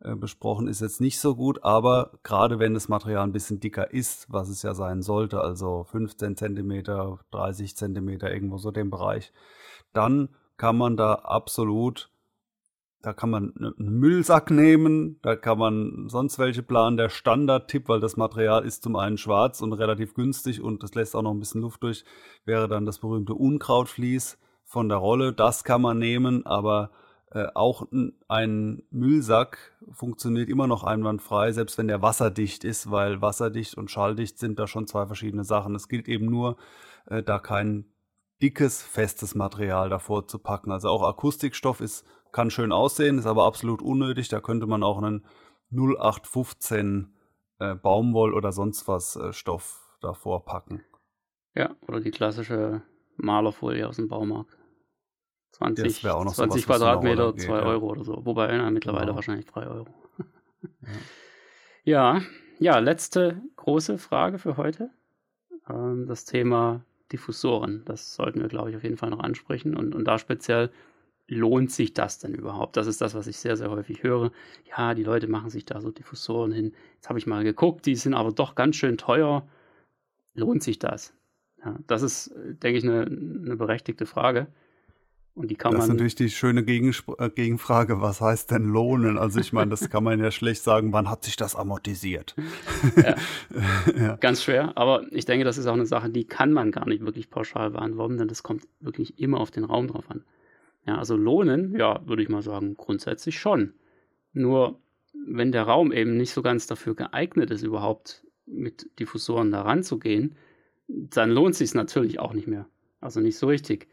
äh, besprochen, ist jetzt nicht so gut, aber gerade wenn das Material ein bisschen dicker ist, was es ja sein sollte, also 15 Zentimeter, 30 Zentimeter, irgendwo so dem Bereich, dann kann man da absolut da kann man einen Müllsack nehmen, da kann man sonst welche planen. Der Standardtipp, weil das Material ist zum einen schwarz und relativ günstig und das lässt auch noch ein bisschen Luft durch, wäre dann das berühmte Unkrautvlies von der Rolle. Das kann man nehmen, aber äh, auch ein Müllsack funktioniert immer noch einwandfrei, selbst wenn der wasserdicht ist, weil wasserdicht und schalldicht sind da schon zwei verschiedene Sachen. Es gilt eben nur, äh, da kein dickes, festes Material davor zu packen. Also auch Akustikstoff ist kann schön aussehen, ist aber absolut unnötig. Da könnte man auch einen 0815 äh, Baumwoll oder sonst was äh, Stoff davor packen. Ja, oder die klassische Malerfolie aus dem Baumarkt. 20, ja, 20 sowas, Quadratmeter, 2 ja. Euro oder so. Wobei na, mittlerweile genau. wahrscheinlich 3 Euro. ja. ja. ja, letzte große Frage für heute. Ähm, das Thema Diffusoren. Das sollten wir, glaube ich, auf jeden Fall noch ansprechen. Und, und da speziell lohnt sich das denn überhaupt? Das ist das, was ich sehr, sehr häufig höre. Ja, die Leute machen sich da so Diffusoren hin. Jetzt habe ich mal geguckt, die sind aber doch ganz schön teuer. Lohnt sich das? Ja, das ist, denke ich, eine, eine berechtigte Frage. Und die kann das man. ist natürlich die schöne Gegenspr äh, Gegenfrage, was heißt denn lohnen? Also ich meine, das kann man ja schlecht sagen, wann hat sich das amortisiert? Ja, ja. Ganz schwer, aber ich denke, das ist auch eine Sache, die kann man gar nicht wirklich pauschal beantworten, denn das kommt wirklich immer auf den Raum drauf an. Ja, also lohnen, ja, würde ich mal sagen, grundsätzlich schon. Nur wenn der Raum eben nicht so ganz dafür geeignet ist, überhaupt mit Diffusoren da ranzugehen, dann lohnt sich natürlich auch nicht mehr. Also nicht so richtig.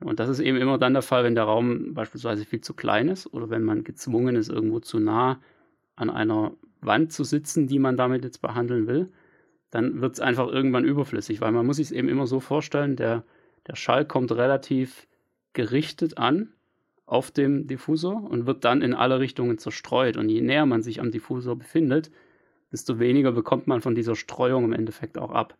Und das ist eben immer dann der Fall, wenn der Raum beispielsweise viel zu klein ist oder wenn man gezwungen ist, irgendwo zu nah an einer Wand zu sitzen, die man damit jetzt behandeln will, dann wird es einfach irgendwann überflüssig, weil man muss sich es eben immer so vorstellen, der, der Schall kommt relativ gerichtet an auf dem Diffusor und wird dann in alle Richtungen zerstreut. Und je näher man sich am Diffusor befindet, desto weniger bekommt man von dieser Streuung im Endeffekt auch ab.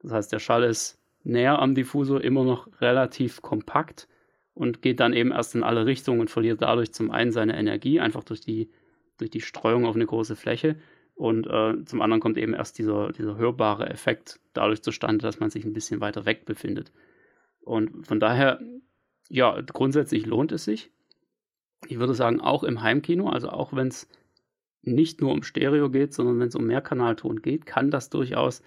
Das heißt, der Schall ist näher am Diffusor immer noch relativ kompakt und geht dann eben erst in alle Richtungen und verliert dadurch zum einen seine Energie, einfach durch die, durch die Streuung auf eine große Fläche. Und äh, zum anderen kommt eben erst dieser, dieser hörbare Effekt dadurch zustande, dass man sich ein bisschen weiter weg befindet. Und von daher ja, grundsätzlich lohnt es sich. Ich würde sagen, auch im Heimkino, also auch wenn es nicht nur um Stereo geht, sondern wenn es um Mehrkanalton geht, kann das durchaus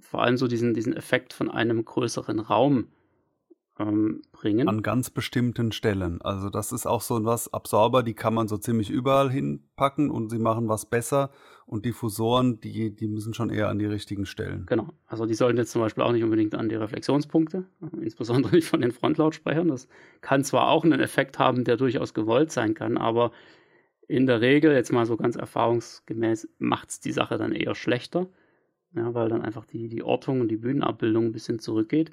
vor allem so diesen, diesen Effekt von einem größeren Raum ähm, bringen. An ganz bestimmten Stellen. Also das ist auch so was, Absorber, die kann man so ziemlich überall hinpacken und sie machen was besser. Und Diffusoren, die, die müssen schon eher an die richtigen Stellen. Genau. Also die sollten jetzt zum Beispiel auch nicht unbedingt an die Reflexionspunkte, insbesondere nicht von den Frontlautsprechern. Das kann zwar auch einen Effekt haben, der durchaus gewollt sein kann, aber in der Regel, jetzt mal so ganz erfahrungsgemäß, macht es die Sache dann eher schlechter. Ja, weil dann einfach die, die Ortung und die Bühnenabbildung ein bisschen zurückgeht.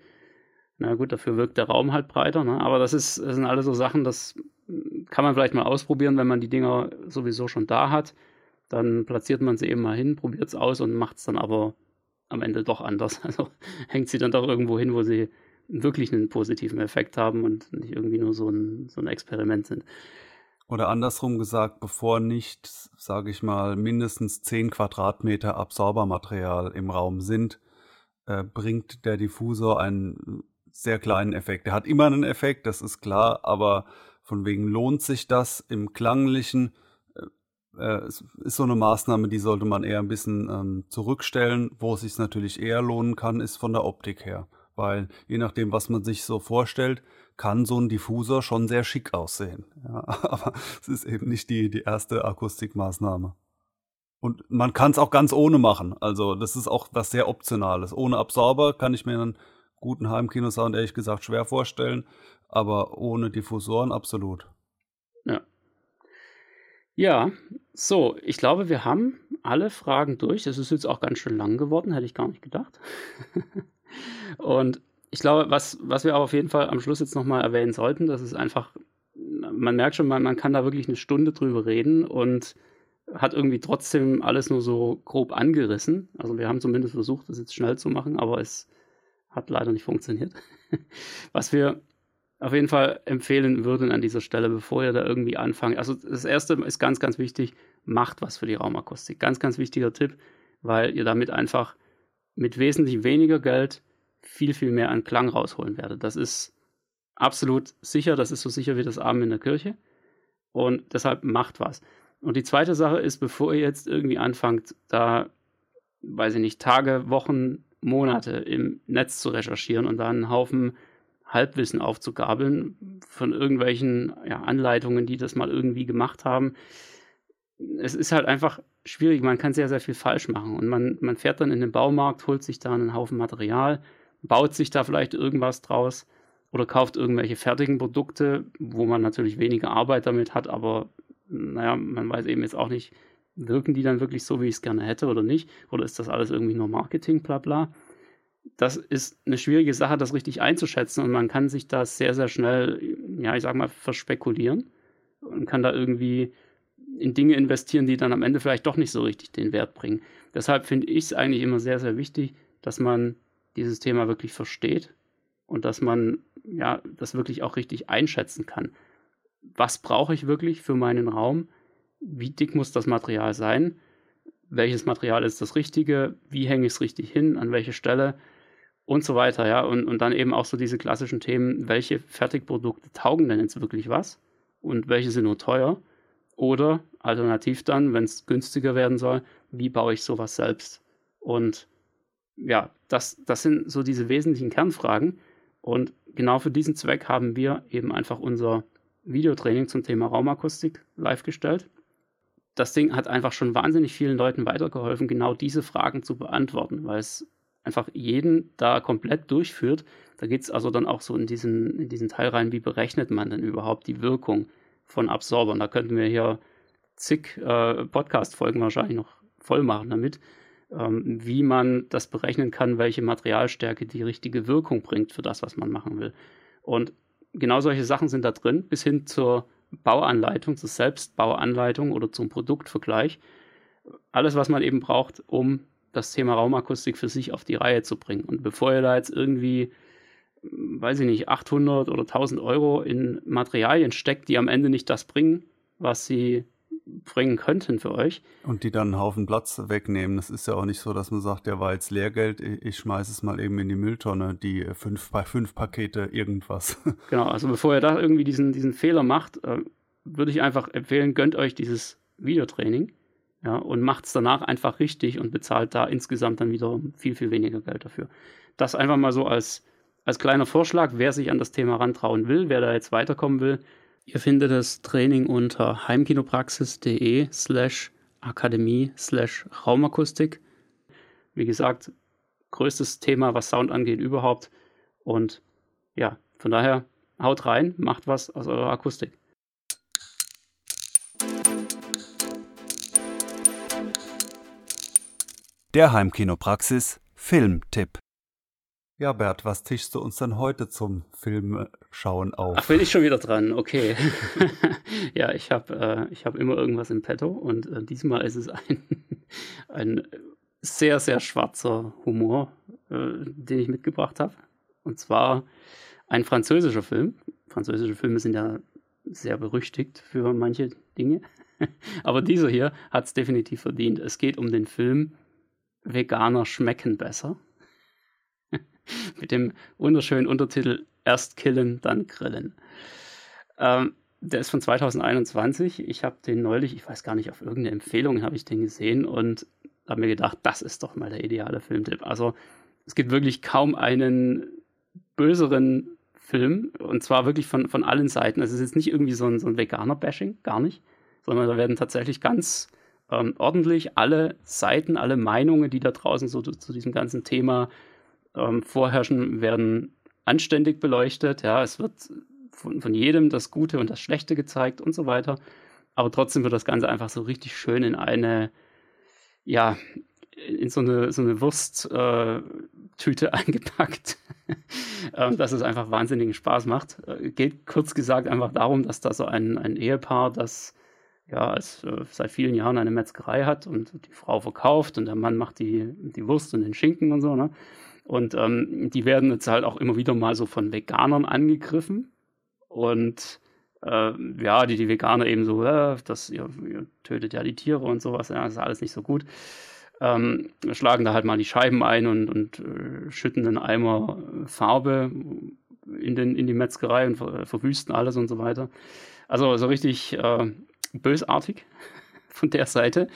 Na gut, dafür wirkt der Raum halt breiter, ne? aber das, ist, das sind alles so Sachen, das kann man vielleicht mal ausprobieren, wenn man die Dinger sowieso schon da hat. Dann platziert man sie eben mal hin, probiert es aus und macht es dann aber am Ende doch anders. Also hängt sie dann doch irgendwo hin, wo sie wirklich einen positiven Effekt haben und nicht irgendwie nur so ein, so ein Experiment sind. Oder andersrum gesagt, bevor nicht, sage ich mal, mindestens 10 Quadratmeter Absorbermaterial im Raum sind, äh, bringt der Diffusor einen sehr kleinen Effekt. Der hat immer einen Effekt, das ist klar, aber von wegen lohnt sich das im Klanglichen. Äh, äh, ist so eine Maßnahme, die sollte man eher ein bisschen ähm, zurückstellen. Wo es sich natürlich eher lohnen kann, ist von der Optik her. Weil je nachdem, was man sich so vorstellt, kann so ein Diffusor schon sehr schick aussehen. Ja, aber es ist eben nicht die, die erste Akustikmaßnahme. Und man kann es auch ganz ohne machen. Also das ist auch was sehr Optionales. Ohne Absorber kann ich mir einen guten Heimkinosound ehrlich gesagt schwer vorstellen, aber ohne Diffusoren absolut. Ja. Ja, so, ich glaube, wir haben alle Fragen durch. Das ist jetzt auch ganz schön lang geworden, hätte ich gar nicht gedacht. Und ich glaube, was, was wir aber auf jeden Fall am Schluss jetzt nochmal erwähnen sollten, das ist einfach, man merkt schon, man, man kann da wirklich eine Stunde drüber reden und hat irgendwie trotzdem alles nur so grob angerissen. Also wir haben zumindest versucht, das jetzt schnell zu machen, aber es hat leider nicht funktioniert. Was wir auf jeden Fall empfehlen würden an dieser Stelle, bevor ihr da irgendwie anfangt. Also das erste ist ganz, ganz wichtig, macht was für die Raumakustik. Ganz, ganz wichtiger Tipp, weil ihr damit einfach mit wesentlich weniger Geld viel, viel mehr an Klang rausholen werdet. Das ist absolut sicher, das ist so sicher wie das Abend in der Kirche. Und deshalb macht was. Und die zweite Sache ist, bevor ihr jetzt irgendwie anfangt, da, weiß ich nicht, Tage, Wochen, Monate im Netz zu recherchieren und da einen Haufen Halbwissen aufzugabeln von irgendwelchen ja, Anleitungen, die das mal irgendwie gemacht haben. Es ist halt einfach schwierig, man kann sehr, sehr viel falsch machen. Und man, man fährt dann in den Baumarkt, holt sich da einen Haufen Material, baut sich da vielleicht irgendwas draus oder kauft irgendwelche fertigen Produkte, wo man natürlich weniger Arbeit damit hat, aber naja, man weiß eben jetzt auch nicht, wirken die dann wirklich so, wie ich es gerne hätte oder nicht? Oder ist das alles irgendwie nur Marketing, bla bla? Das ist eine schwierige Sache, das richtig einzuschätzen und man kann sich da sehr, sehr schnell, ja, ich sag mal, verspekulieren und kann da irgendwie in Dinge investieren, die dann am Ende vielleicht doch nicht so richtig den Wert bringen. Deshalb finde ich es eigentlich immer sehr, sehr wichtig, dass man dieses Thema wirklich versteht und dass man ja das wirklich auch richtig einschätzen kann. Was brauche ich wirklich für meinen Raum? Wie dick muss das Material sein? Welches Material ist das Richtige? Wie hänge ich es richtig hin? An welche Stelle? Und so weiter, ja. Und, und dann eben auch so diese klassischen Themen, welche Fertigprodukte taugen denn jetzt wirklich was? Und welche sind nur teuer? Oder alternativ dann, wenn es günstiger werden soll, wie baue ich sowas selbst? Und ja, das, das sind so diese wesentlichen Kernfragen. Und genau für diesen Zweck haben wir eben einfach unser Videotraining zum Thema Raumakustik live gestellt. Das Ding hat einfach schon wahnsinnig vielen Leuten weitergeholfen, genau diese Fragen zu beantworten, weil es einfach jeden da komplett durchführt. Da geht es also dann auch so in diesen, in diesen Teil rein, wie berechnet man denn überhaupt die Wirkung von Absorbern. Da könnten wir hier zig äh, Podcast-Folgen wahrscheinlich noch voll machen damit ähm, wie man das berechnen kann, welche Materialstärke die richtige Wirkung bringt für das, was man machen will. Und genau solche Sachen sind da drin, bis hin zur Bauanleitung, zur Selbstbauanleitung oder zum Produktvergleich. Alles, was man eben braucht, um das Thema Raumakustik für sich auf die Reihe zu bringen. Und bevor ihr da jetzt irgendwie, weiß ich nicht, 800 oder 1000 Euro in Materialien steckt, die am Ende nicht das bringen, was sie bringen könnten für euch. Und die dann einen Haufen Platz wegnehmen. Das ist ja auch nicht so, dass man sagt, der war jetzt Lehrgeld, ich schmeiße es mal eben in die Mülltonne, die fünf bei fünf Pakete irgendwas. Genau, also bevor ihr da irgendwie diesen, diesen Fehler macht, äh, würde ich einfach empfehlen, gönnt euch dieses Videotraining ja, und macht es danach einfach richtig und bezahlt da insgesamt dann wieder viel, viel weniger Geld dafür. Das einfach mal so als, als kleiner Vorschlag, wer sich an das Thema rantrauen will, wer da jetzt weiterkommen will, Ihr findet das Training unter heimkinopraxis.de slash akademie slash Raumakustik. Wie gesagt, größtes Thema, was Sound angeht überhaupt. Und ja, von daher haut rein, macht was aus eurer Akustik. Der Heimkinopraxis Filmtipp. Ja, Bert, was tischst du uns denn heute zum Filmschauen auf? Ach, bin ich schon wieder dran, okay. ja, ich habe äh, hab immer irgendwas im Petto und äh, diesmal ist es ein, ein sehr, sehr schwarzer Humor, äh, den ich mitgebracht habe. Und zwar ein französischer Film. Französische Filme sind ja sehr berüchtigt für manche Dinge. Aber dieser hier hat es definitiv verdient. Es geht um den Film Veganer schmecken besser mit dem wunderschönen Untertitel Erst killen, dann grillen. Ähm, der ist von 2021. Ich habe den neulich, ich weiß gar nicht, auf irgendeine Empfehlung habe ich den gesehen und habe mir gedacht, das ist doch mal der ideale Filmtipp. Also es gibt wirklich kaum einen böseren Film und zwar wirklich von, von allen Seiten. Es ist jetzt nicht irgendwie so ein, so ein Veganer-Bashing, gar nicht, sondern da werden tatsächlich ganz ähm, ordentlich alle Seiten, alle Meinungen, die da draußen so zu, zu diesem ganzen Thema ähm, vorherrschen, werden anständig beleuchtet. Ja, es wird von, von jedem das Gute und das Schlechte gezeigt und so weiter. Aber trotzdem wird das Ganze einfach so richtig schön in eine, ja, in so eine, so eine Wursttüte äh, eingepackt, ähm, dass es einfach wahnsinnigen Spaß macht. Äh, geht kurz gesagt einfach darum, dass da so ein, ein Ehepaar, das ja als, äh, seit vielen Jahren eine Metzgerei hat und die Frau verkauft und der Mann macht die, die Wurst und den Schinken und so. Ne? Und ähm, die werden jetzt halt auch immer wieder mal so von Veganern angegriffen. Und äh, ja, die, die Veganer eben so, äh, das, ihr, ihr, tötet ja die Tiere und sowas, ja, das ist alles nicht so gut. Ähm, schlagen da halt mal die Scheiben ein und, und äh, schütten einen Eimer Farbe in, den, in die Metzgerei und ver, verwüsten alles und so weiter. Also so richtig äh, bösartig von der Seite.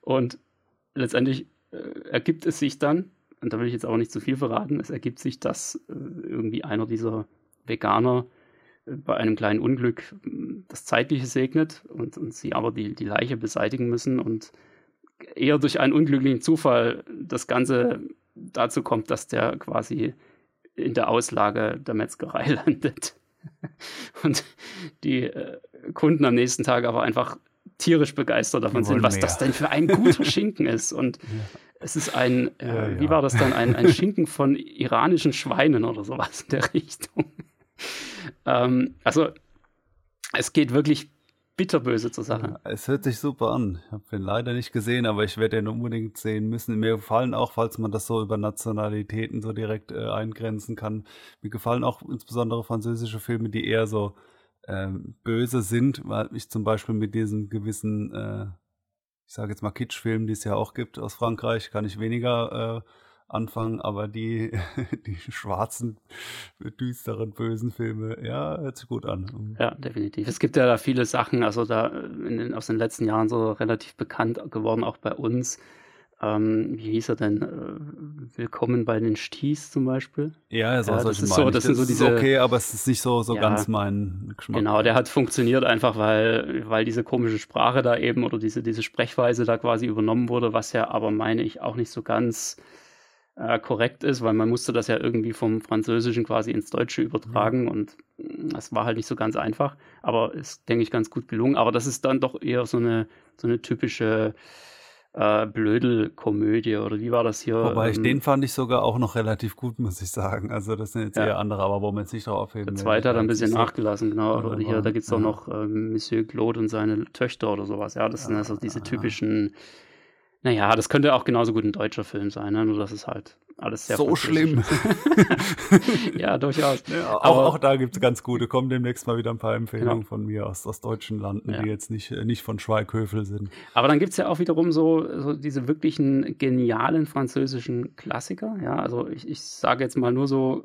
Und letztendlich äh, ergibt es sich dann, und da will ich jetzt auch nicht zu viel verraten, es ergibt sich, dass äh, irgendwie einer dieser Veganer äh, bei einem kleinen Unglück hm, das Zeitliche segnet und, und sie aber die, die Leiche beseitigen müssen und eher durch einen unglücklichen Zufall das Ganze dazu kommt, dass der quasi in der Auslage der Metzgerei landet. Und die äh, Kunden am nächsten Tag aber einfach tierisch begeistert davon sind, was mehr. das denn für ein guter Schinken ist. Und. Es ist ein, äh, ja, ja. wie war das dann, ein, ein Schinken von iranischen Schweinen oder sowas in der Richtung. ähm, also es geht wirklich bitterböse zur Sache. es hört sich super an. Ich habe den leider nicht gesehen, aber ich werde den unbedingt sehen müssen. Mir gefallen auch, falls man das so über Nationalitäten so direkt äh, eingrenzen kann, mir gefallen auch insbesondere französische Filme, die eher so ähm, böse sind, weil ich zum Beispiel mit diesen gewissen, äh, ich sage jetzt mal Kitschfilmen, die es ja auch gibt aus Frankreich, kann ich weniger äh, anfangen, aber die, die schwarzen, düsteren, bösen Filme, ja, hört sich gut an. Ja, definitiv. Es gibt ja da viele Sachen, also da den, aus den letzten Jahren so relativ bekannt geworden, auch bei uns ähm, wie hieß er denn? Äh, Willkommen bei den Sties zum Beispiel. Ja, so, ja das ist so, das sind so diese. Ist okay, aber es ist nicht so, so ja, ganz mein Geschmack. Genau, der hat funktioniert einfach, weil, weil diese komische Sprache da eben oder diese, diese Sprechweise da quasi übernommen wurde, was ja aber meine ich auch nicht so ganz äh, korrekt ist, weil man musste das ja irgendwie vom Französischen quasi ins Deutsche übertragen mhm. und das war halt nicht so ganz einfach, aber ist, denke ich, ganz gut gelungen. Aber das ist dann doch eher so eine, so eine typische äh, Blödelkomödie oder wie war das hier? Wobei ich ähm, den fand ich sogar auch noch relativ gut, muss ich sagen. Also das sind jetzt ja. eher andere, aber wo man jetzt nicht drauf aufheben Der zweite hat ein bisschen nachgelassen, genau. Oder, oder hier, da gibt es ja. auch noch ähm, Monsieur Claude und seine Töchter oder sowas. Ja, das ja, sind also diese typischen naja, das könnte auch genauso gut ein deutscher Film sein, ne? nur dass es halt alles sehr So schlimm. ja, durchaus. Ja, auch, Aber, auch da gibt es ganz gute. Kommen demnächst mal wieder ein paar Empfehlungen genau. von mir aus, aus deutschen Landen, ja. die jetzt nicht, äh, nicht von Schweighöfel sind. Aber dann gibt es ja auch wiederum so, so diese wirklichen genialen französischen Klassiker. Ja, also ich, ich sage jetzt mal nur so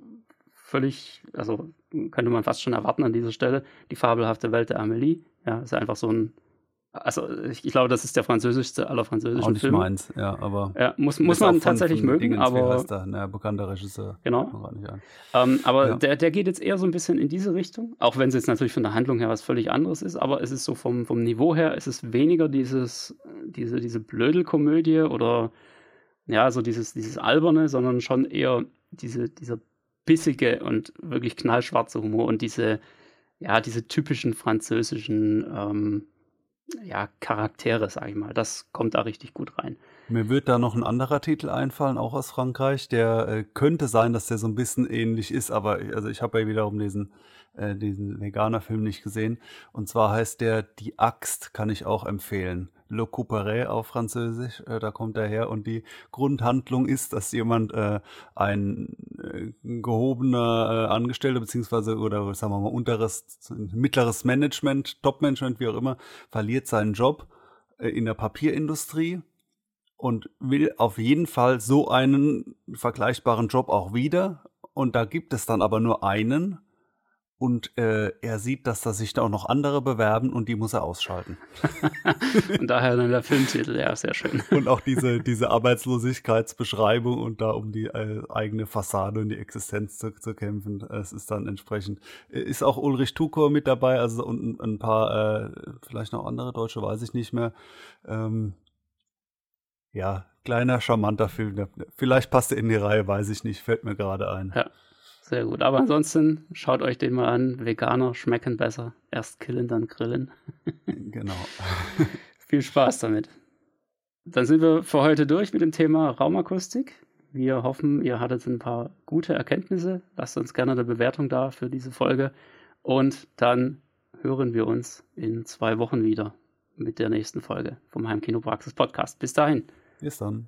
völlig, also könnte man fast schon erwarten an dieser Stelle, die fabelhafte Welt der Amelie. Ja, ist einfach so ein also ich, ich, glaube, das ist der französischste aller französischen Auch nicht Filme. meins, ja, aber ja, muss, muss man tatsächlich mögen, Dingens, aber wie heißt der? Naja, bekannter Regisseur. Genau. Ähm, aber ja. der, der geht jetzt eher so ein bisschen in diese Richtung, auch wenn es jetzt natürlich von der Handlung her was völlig anderes ist, aber es ist so vom, vom Niveau her, es ist weniger dieses, diese, diese Blödelkomödie oder ja, so dieses, dieses Alberne, sondern schon eher diese, dieser bissige und wirklich knallschwarze Humor und diese, ja, diese typischen französischen ähm, ja, Charaktere, sag ich mal. Das kommt da richtig gut rein. Mir wird da noch ein anderer Titel einfallen, auch aus Frankreich. Der äh, könnte sein, dass der so ein bisschen ähnlich ist, aber also ich habe ja wiederum diesen, äh, diesen Veganer-Film nicht gesehen. Und zwar heißt der Die Axt, kann ich auch empfehlen. Le Couperet auf Französisch, äh, da kommt er her. Und die Grundhandlung ist, dass jemand äh, ein äh, gehobener äh, Angestellter, beziehungsweise, oder sagen wir mal, unteres, mittleres Management, Top-Management, wie auch immer, verliert seinen Job äh, in der Papierindustrie und will auf jeden Fall so einen vergleichbaren Job auch wieder. Und da gibt es dann aber nur einen. Und äh, er sieht, dass da sich da auch noch andere bewerben und die muss er ausschalten. und daher dann der Filmtitel, ja, sehr schön. und auch diese, diese Arbeitslosigkeitsbeschreibung und da um die äh, eigene Fassade und die Existenz zu, zu kämpfen. Es ist dann entsprechend. Ist auch Ulrich Tukor mit dabei, also und ein paar, äh, vielleicht noch andere Deutsche, weiß ich nicht mehr. Ähm, ja, kleiner, charmanter Film. Vielleicht passt er in die Reihe, weiß ich nicht, fällt mir gerade ein. Ja. Sehr gut. Aber ansonsten schaut euch den mal an. Veganer schmecken besser. Erst killen, dann grillen. genau. Viel Spaß damit. Dann sind wir für heute durch mit dem Thema Raumakustik. Wir hoffen, ihr hattet ein paar gute Erkenntnisse. Lasst uns gerne eine Bewertung da für diese Folge. Und dann hören wir uns in zwei Wochen wieder mit der nächsten Folge vom Heimkinopraxis Podcast. Bis dahin. Bis dann.